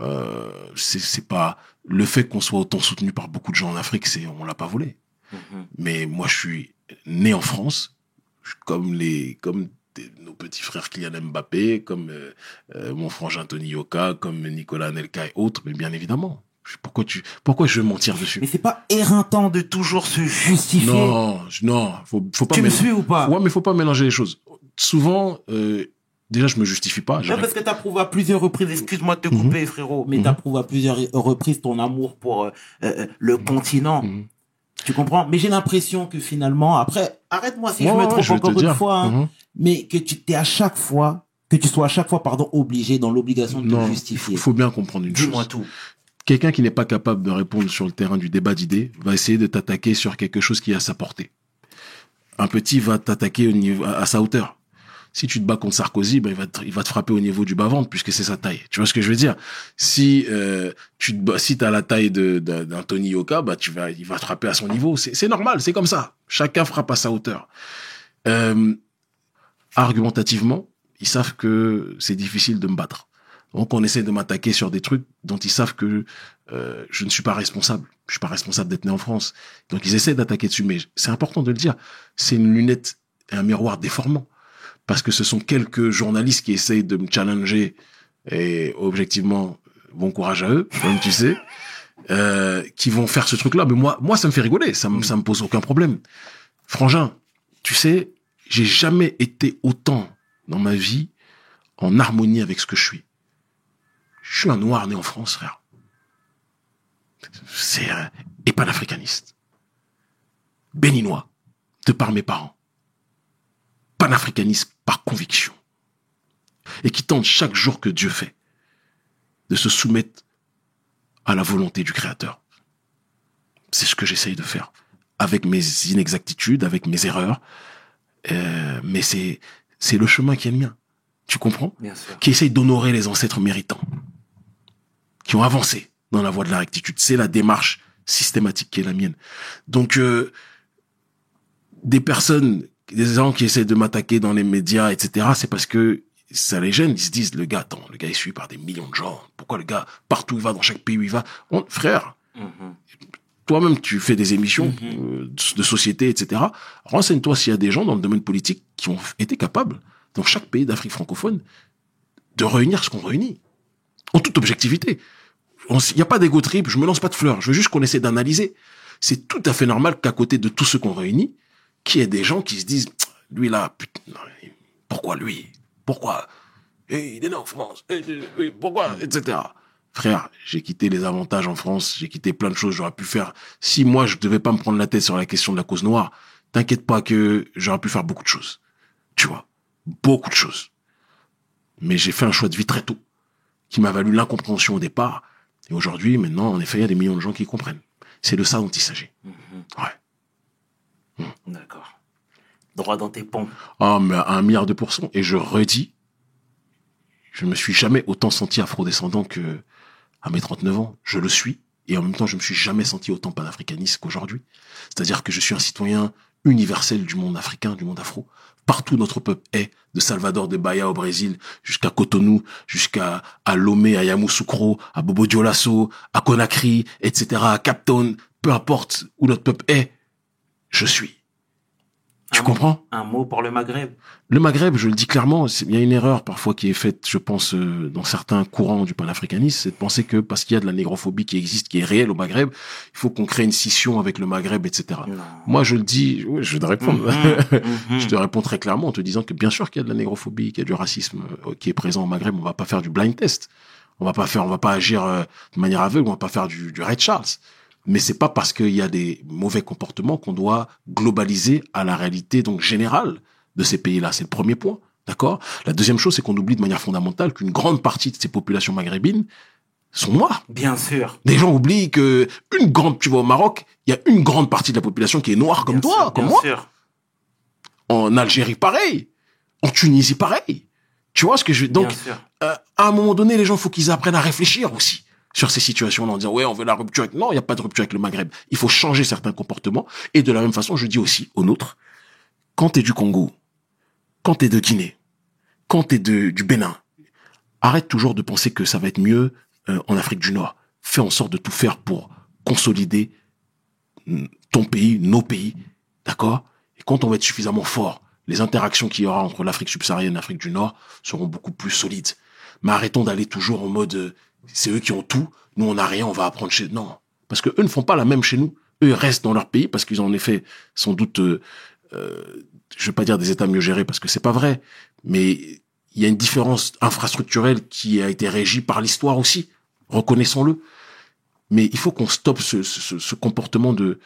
Euh, c'est pas le fait qu'on soit autant soutenu par beaucoup de gens en Afrique, c'est on l'a pas volé. Mhm. Mais moi, je suis né en France, comme les, comme nos petits frères Kylian Mbappé, comme euh, euh, mon frangin Tony Yoka, comme Nicolas Anelka et autres. Mais bien évidemment, pourquoi tu, pourquoi je veux mentir dessus? Mais c'est pas éreintant de toujours se justifier. Non, non, faut, faut pas. tu me suis ou pas? Ouais, mais faut pas mélanger les choses. Souvent, euh, déjà, je me justifie pas. J'arrive- parce que t'as prouvé à plusieurs reprises, excuse-moi de te Mhm. couper, frérot, mais t'as prouvé à plusieurs reprises ton amour pour euh, euh, le continent. Mhm. Tu comprends? Mais j'ai l'impression que finalement, après, arrête-moi si Ouais, je me trompe encore une dire. fois, hein, Mhm. mais que tu t'es à chaque fois, que tu sois à chaque fois, pardon, obligé dans l'obligation de Non, te il justifier. faut bien comprendre une Dis-moi chose. tout. Quelqu'un qui n'est pas capable de répondre sur le terrain du débat d'idées va essayer de t'attaquer sur quelque chose qui est à sa portée. Un petit va t'attaquer au à, sa hauteur. Si tu te bats contre Sarkozy, ben il va te, il va te frapper au niveau du bas-ventre puisque c'est sa taille. Tu vois ce que je veux dire? Si euh, tu te bats- si t'as la taille de d'un Tony Yoka, vas il va te frapper à son niveau. C'est c'est normal, c'est comme ça. Chacun frappe à sa hauteur. Euh, argumentativement, ils savent que c'est difficile de me battre. Donc on essaie de m'attaquer sur des trucs dont ils savent que euh, je ne suis pas responsable. Je suis pas responsable d'être né en France. Donc ils essaient d'attaquer dessus, mais c'est important de le dire. C'est une lunette et un miroir déformant. Parce que ce sont quelques journalistes qui essayent de me challenger et objectivement, bon courage à eux, comme tu sais, euh, qui vont faire ce truc-là. Mais moi, moi, ça me fait rigoler. Ça me, ça me pose aucun problème. Frangin, tu sais, j'ai jamais été autant dans ma vie en harmonie avec ce que je suis. Je suis un noir né en France, frère. C'est un et panafricaniste. Béninois, de par mes parents. Panafricaniste par conviction. Et qui tente chaque jour que Dieu fait de se soumettre à la volonté du Créateur. C'est ce que j'essaye de faire. Avec mes inexactitudes, avec mes erreurs. Euh, mais c'est, c'est le chemin qui est le mien. Tu comprends? Bien sûr. Qui essaye d'honorer les ancêtres méritants. Qui ont avancé dans la voie de la rectitude. C'est la démarche systématique qui est la mienne. Donc, euh, des personnes, des gens qui essaient de m'attaquer dans les médias, etc., c'est parce que ça les gêne. Ils se disent, le gars, attends, le gars est suivi par des millions de gens. Pourquoi le gars, partout où il va, dans chaque pays où il va, on, frère, Mhm. toi-même, tu fais des émissions euh, de de société, etc. Renseigne-toi s'il y a des gens dans le domaine politique qui ont été capables, dans chaque pays d'Afrique francophone, de réunir ce qu'on réunit. En toute objectivité. Il n'y a pas d'égo trip, je me lance pas de fleurs. Je veux juste qu'on essaie d'analyser. C'est tout à fait normal qu'à côté de tous ceux qu'on réunit, qu'il y ait des gens qui se disent, lui là, putain, pourquoi lui? Pourquoi? Eh, Il est né en France. Eh, eh, pourquoi? Etc. Frère, j'ai quitté les avantages en France, j'ai quitté plein de choses j'aurais pu faire. Si moi, je devais pas me prendre la tête sur la question de la cause noire, t'inquiète pas que j'aurais pu faire beaucoup de choses. Tu vois? Beaucoup de choses. Mais j'ai fait un choix de vie très tôt, qui m'a valu l'incompréhension au départ. Et aujourd'hui, maintenant, en effet, il y a des millions de gens qui comprennent. C'est de ça dont il s'agit. Ouais. D'accord. Droit dans tes pompes. Ah, mais à un milliard de pourcents. Et je redis, je ne me suis jamais autant senti afrodescendant que à mes 39 ans. Je le suis. Et en même temps, je me suis jamais senti autant panafricaniste qu'aujourd'hui. C'est-à-dire que je suis un citoyen universel du monde africain, du monde afro. Partout notre peuple est, de Salvador de Bahia au Brésil, jusqu'à Cotonou, jusqu'à à Lomé, à Yamoussoukro, à Bobo Dioulasso, à Conakry, etc., à Cap Town, peu importe où notre peuple est, je suis. Tu Un comprends? mot- Un mot pour le Maghreb. le Maghreb, je le dis clairement, il y a une erreur parfois qui est faite, je pense, euh, dans certains courants du panafricanisme, c'est de penser que parce qu'il y a de la négrophobie qui existe, qui est réelle au Maghreb, il faut qu'on crée une scission avec le Maghreb, etc. Non. Moi, je le dis, oui, je vais te répondre. Mhm, mhm. (laughs) je te réponds très clairement en te disant que bien sûr qu'il y a de la négrophobie, qu'il y a du racisme euh, qui est présent au Maghreb. On va pas faire du blind test. On va pas faire, on va pas agir euh, de manière aveugle. On va pas faire du, du Red Charles. Mais c'est pas parce qu'il y a des mauvais comportements qu'on doit globaliser à la réalité donc générale de ces pays-là. C'est le premier point. D'accord? La deuxième chose, c'est qu'on oublie de manière fondamentale qu'une grande partie de ces populations maghrébines sont noires. Bien sûr. Les gens oublient que une grande, tu vois, au Maroc, il y a une grande partie de la population qui est noire comme Bien toi, sûr, comme bien moi. sûr. En Algérie, pareil. En Tunisie, pareil. Tu vois ce que je veux Donc, bien sûr. euh, à un moment donné, les gens, faut qu'ils apprennent à réfléchir aussi sur ces situations-là, en disant, ouais, on veut la rupture avec... Non, il n'y a pas de rupture avec le Maghreb. Il faut changer certains comportements. Et de la même façon, je dis aussi aux nôtres, quand t'es du Congo, quand t'es de Guinée, quand t'es de, du Bénin, arrête toujours de penser que ça va être mieux euh, en Afrique du Nord. Fais en sorte de tout faire pour consolider mm, ton pays, nos pays, d'accord? Et quand on va être suffisamment fort, les interactions qu'il y aura entre l'Afrique subsaharienne et l'Afrique du Nord seront beaucoup plus solides. Mais arrêtons d'aller toujours en mode euh, c'est eux qui ont tout, nous on n'a rien, on va apprendre chez non, parce que eux ne font pas la même chez nous. Eux restent dans leur pays parce qu'ils ont en effet sans doute, euh, euh, je vais pas dire des États mieux gérés parce que c'est pas vrai, mais il y a une différence infrastructurelle qui a été régie par l'histoire aussi, reconnaissons-le. Mais il faut qu'on stoppe ce, comportement de,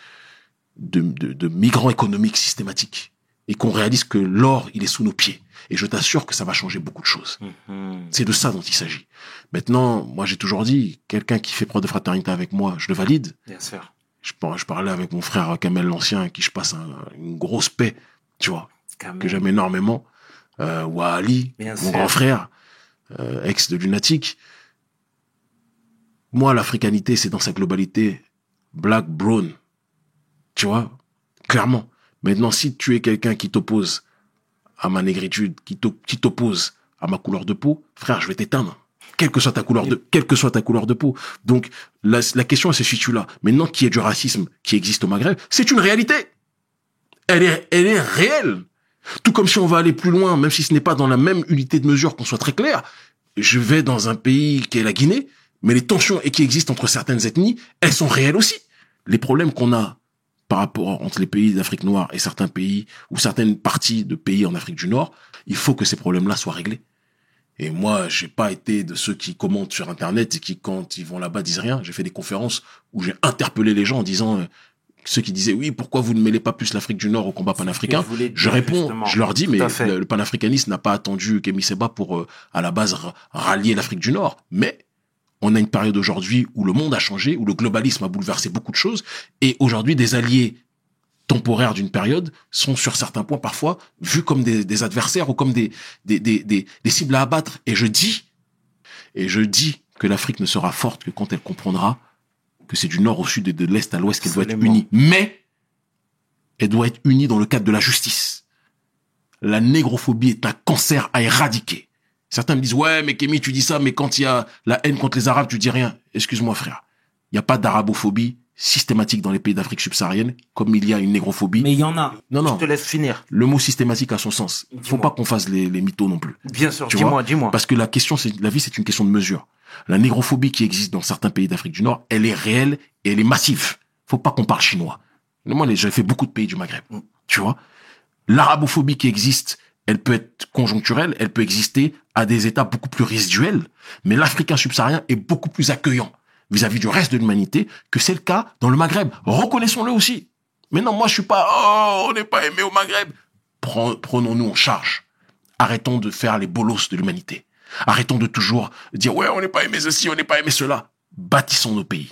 de migrants économiques systématiques et qu'on réalise que l'or, il est sous nos pieds. Et je t'assure que ça va changer beaucoup de choses. Mhm. C'est de ça dont il s'agit. Maintenant, moi j'ai toujours dit, quelqu'un qui fait preuve de fraternité avec moi, je le valide. Bien sûr. Je, par- je parlais avec mon frère Kamel l'Ancien, à qui je passe un- une grosse paix, tu vois, que j'aime énormément. Euh, ou à Ali, Bien mon sûr. grand frère, euh, ex de Lunatic. Moi, l'africanité, c'est dans sa globalité black, brown. Tu vois Clairement. Maintenant, si tu es quelqu'un qui t'oppose à ma négritude, qui t'o- qui t'oppose à ma couleur de peau, frère, je vais t'éteindre. quelle que soit ta couleur de, quelle que soit ta couleur de peau. Donc, la, la question, elle se situe là. Maintenant qu'il y ait du racisme qui existe au Maghreb, c'est une réalité. Elle est, elle est réelle. Tout comme si on va aller plus loin, même si ce n'est pas dans la même unité de mesure, qu'on soit très clair, je vais dans un pays qui est la Guinée, mais les tensions qui existent entre certaines ethnies, elles sont réelles aussi. Les problèmes qu'on a par rapport entre les pays d'Afrique noire et certains pays ou certaines parties de pays en Afrique du Nord, il faut que ces problèmes-là soient réglés. Et moi, j'ai pas été de ceux qui commentent sur Internet et qui, quand ils vont là-bas, disent rien. J'ai fait des conférences où j'ai interpellé les gens en disant, euh, ceux qui disaient, oui, pourquoi vous ne mêlez pas plus l'Afrique du Nord au combat panafricain? je dire, réponds, justement. je leur dis, mais le, le panafricanisme n'a pas attendu Kémy Seba pour, euh, à la base, ra- rallier l'Afrique du Nord. Mais on a une période aujourd'hui où le monde a changé, où le globalisme a bouleversé beaucoup de choses, et aujourd'hui, des alliés temporaires d'une période sont sur certains points parfois vus comme des, des adversaires ou comme des, des, cibles à abattre. Et je dis, et je dis que l'Afrique ne sera forte que quand elle comprendra que c'est du nord au sud et de l'est à l'ouest qu'elle doit être unie. Mais elle doit être unie dans le cadre de la justice. La négrophobie est un cancer à éradiquer. Certains me disent, ouais, mais Kémy, tu dis ça, mais quand il y a la haine contre les Arabes, tu dis rien. Excuse-moi, frère. Il n'y a pas d'arabophobie systématique dans les pays d'Afrique subsaharienne, comme il y a une négrophobie. Mais il y en a. Non, non. Je te laisse finir. Le mot systématique a son sens. Il faut pas qu'on fasse les, les mythos non plus. Bien sûr, Tu dis-moi, dis-moi. Parce que la question, c'est, la vie, c'est une question de mesure. La négrophobie qui existe dans certains pays d'Afrique du Nord, elle est réelle et elle est massive. Faut pas qu'on parle chinois. Moi, j'ai fait beaucoup de pays du Maghreb. Mm. Tu vois? L'arabophobie qui existe, elle peut être conjoncturelle, elle peut exister à des états beaucoup plus résiduels. Mais l'Africain subsaharien est beaucoup plus accueillant vis-à-vis du reste de l'humanité que c'est le cas dans le Maghreb. Reconnaissons-le aussi. Mais non, moi, je suis pas, oh, on n'est pas aimé au Maghreb. Pren- Prenons-nous en charge. Arrêtons de faire les bolosses de l'humanité. Arrêtons de toujours dire, ouais, on n'est pas aimé ceci, on n'est pas aimé cela. Bâtissons nos pays.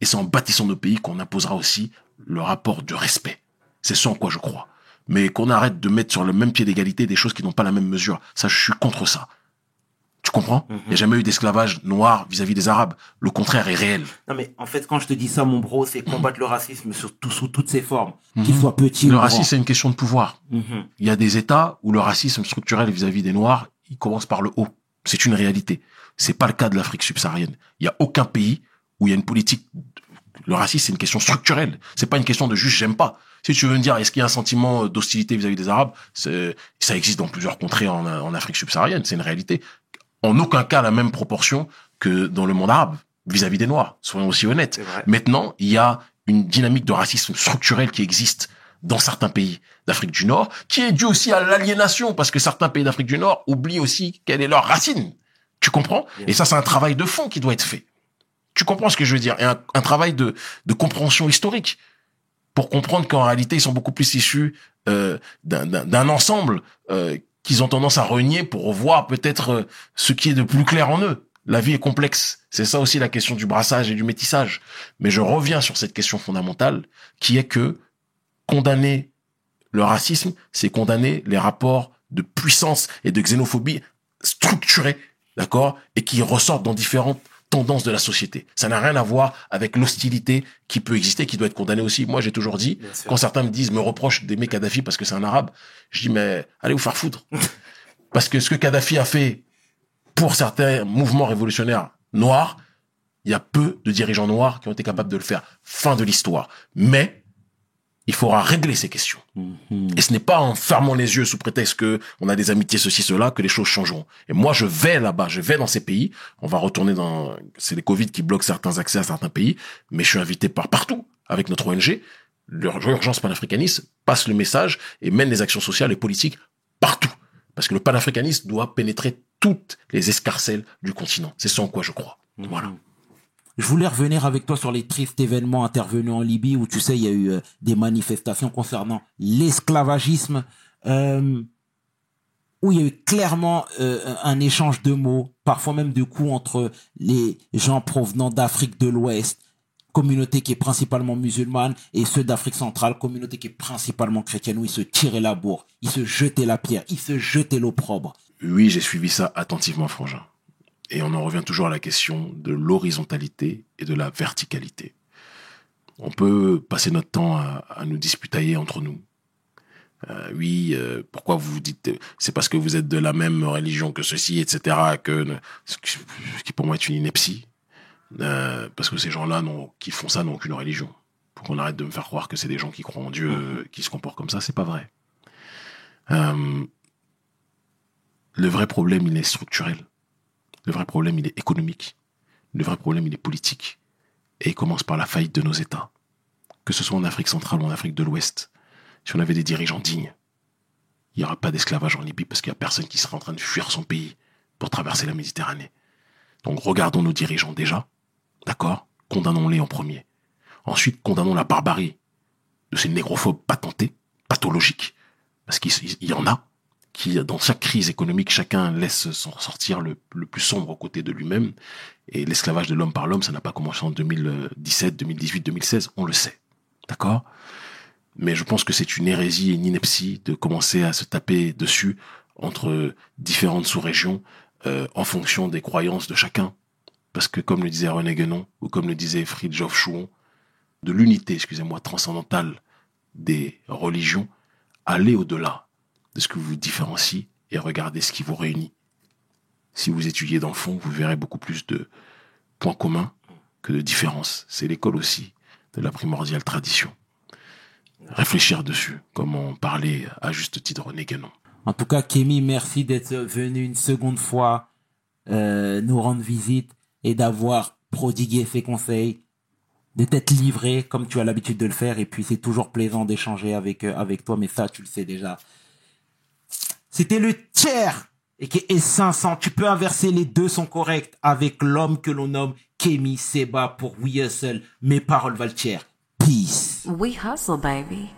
Et c'est en bâtissant nos pays qu'on imposera aussi le rapport de respect. C'est ce en quoi je crois. Mais qu'on arrête de mettre sur le même pied d'égalité des choses qui n'ont pas la même mesure. Ça, je suis contre ça. Tu comprends? Il n'y a jamais eu d'esclavage noir vis-à-vis des Arabes. Le contraire est réel. Non, mais en fait, quand je te dis ça, mon bro, c'est combattre le racisme sur tout- sous toutes ses formes. Qu'il soit petit Le ou grand. racisme, c'est une question de pouvoir. Mhm. Il y a des États où le racisme structurel vis-à-vis des Noirs, il commence par le haut. C'est une réalité. C'est pas le cas de l'Afrique subsaharienne. Il y a aucun pays où il y a une politique. Le racisme, c'est une question structurelle. C'est pas une question de juste j'aime pas. Si tu veux me dire, est-ce qu'il y a un sentiment d'hostilité vis-à-vis des Arabes, ça existe dans plusieurs contrées en, en Afrique subsaharienne. C'est une réalité. En aucun cas la même proportion que dans le monde arabe vis-à-vis des Noirs. Soyons aussi honnêtes. Maintenant, il y a une dynamique de racisme structurel qui existe dans certains pays d'Afrique du Nord, qui est due aussi à l'aliénation, parce que certains pays d'Afrique du Nord oublient aussi quelle est leur racine. Tu comprends? Bien Et ça, c'est un travail de fond qui doit être fait. Tu comprends ce que je veux dire? Et un, un travail de, de compréhension historique pour comprendre qu'en réalité, ils sont beaucoup plus issus euh, d'un- ensemble euh, qu'ils ont tendance à renier pour revoir peut-être euh, ce qui est de plus clair en eux. La vie est complexe. C'est ça aussi la question du brassage et du métissage. Mais je reviens sur cette question fondamentale qui est que condamner le racisme, c'est condamner les rapports de puissance et de xénophobie structurés, d'accord, et qui ressortent dans différentes tendances de la société. Ça n'a rien à voir avec l'hostilité qui peut exister, qui doit être condamnée aussi. Moi, j'ai toujours dit, quand certains me disent, me reprochent d'aimer Kadhafi parce que c'est un arabe, je dis, mais allez vous faire foutre. (laughs) parce que ce que Kadhafi a fait pour certains mouvements révolutionnaires noirs, il y a peu de dirigeants noirs qui ont été capables de le faire. Fin de l'histoire. Mais il faudra régler ces questions. Mhm. Et ce n'est pas en fermant les yeux sous prétexte que on a des amitiés ceci cela que les choses changeront. Et moi je vais là-bas, je vais dans ces pays. On va retourner dans c'est les Covid qui bloquent certains accès à certains pays, mais je suis invité par partout avec notre ONG. L'urgence panafricaniste passe le message et mène les actions sociales et politiques partout. Parce que le panafricanisme doit pénétrer toutes les escarcelles du continent. C'est ce en quoi je crois. Voilà. Je voulais revenir avec toi sur les tristes événements intervenus en Libye où tu sais il y a eu euh, des manifestations concernant l'esclavagisme euh, où il y a eu clairement euh, un échange de mots, parfois même de coups entre les gens provenant d'Afrique de l'Ouest, communauté qui est principalement musulmane, et ceux d'Afrique centrale, communauté qui est principalement chrétienne, où ils se tiraient la bourre, ils se jetaient la pierre, ils se jetaient l'opprobre. Oui, j'ai suivi ça attentivement, Frangin. Et on en revient toujours à la question de l'horizontalité et de la verticalité. On peut passer notre temps à, nous disputailler entre nous. Euh, oui, euh, pourquoi vous vous dites, c'est parce que vous êtes de la même religion que ceci, etc. Que ce qui pour moi est une ineptie, Euh, parce que ces gens-là qui font ça n'ont aucune religion. Pour qu'on arrête de me faire croire que c'est des gens qui croient en Dieu, qui se comportent comme ça, c'est pas vrai. Le vrai problème, il est structurel. Le vrai problème, il est économique. Le vrai problème, il est politique. Et il commence par la faillite de nos États. Que ce soit en Afrique centrale ou en Afrique de l'Ouest. Si on avait des dirigeants dignes, il n'y aura pas d'esclavage en Libye parce qu'il n'y a personne qui sera en train de fuir son pays pour traverser la Méditerranée. Donc regardons nos dirigeants déjà, d'accord? Condamnons-les en premier. Ensuite, condamnons la barbarie de ces négrophobes patentés, pathologiques, parce qu'il il y en a qui, dans chaque crise économique, chacun laisse s'en sortir le, le plus sombre côté de lui-même. Et l'esclavage de l'homme par l'homme, ça n'a pas commencé en 2017, 2018, 2016, on le sait. D'accord? Mais je pense que c'est une hérésie et une ineptie de commencer à se taper dessus entre différentes sous-régions euh, en fonction des croyances de chacun. Parce que comme le disait René Guénon, ou comme le disait Fridtjof Schuon, de l'unité, excusez-moi, transcendantale des religions, allez au-delà de ce que vous différencie et regardez ce qui vous réunit. Si vous étudiez dans le fond, vous verrez beaucoup plus de points communs que de différences. C'est l'école aussi de la primordiale tradition. Réfléchir dessus, comme on parlait à juste titre René Guénon. En tout cas, Kémy, merci d'être venu une seconde fois euh, nous rendre visite et d'avoir prodigué ses conseils, de t'être livré comme tu as l'habitude de le faire. Et puis, c'est toujours plaisant d'échanger avec, euh, avec toi, mais ça, tu le sais déjà. C'était le tiers et qui est 500. Tu peux inverser, les deux sont corrects avec l'homme que l'on nomme Kémy Seba pour We Hustle. Mes paroles valent tiers. Peace. We hustle, baby.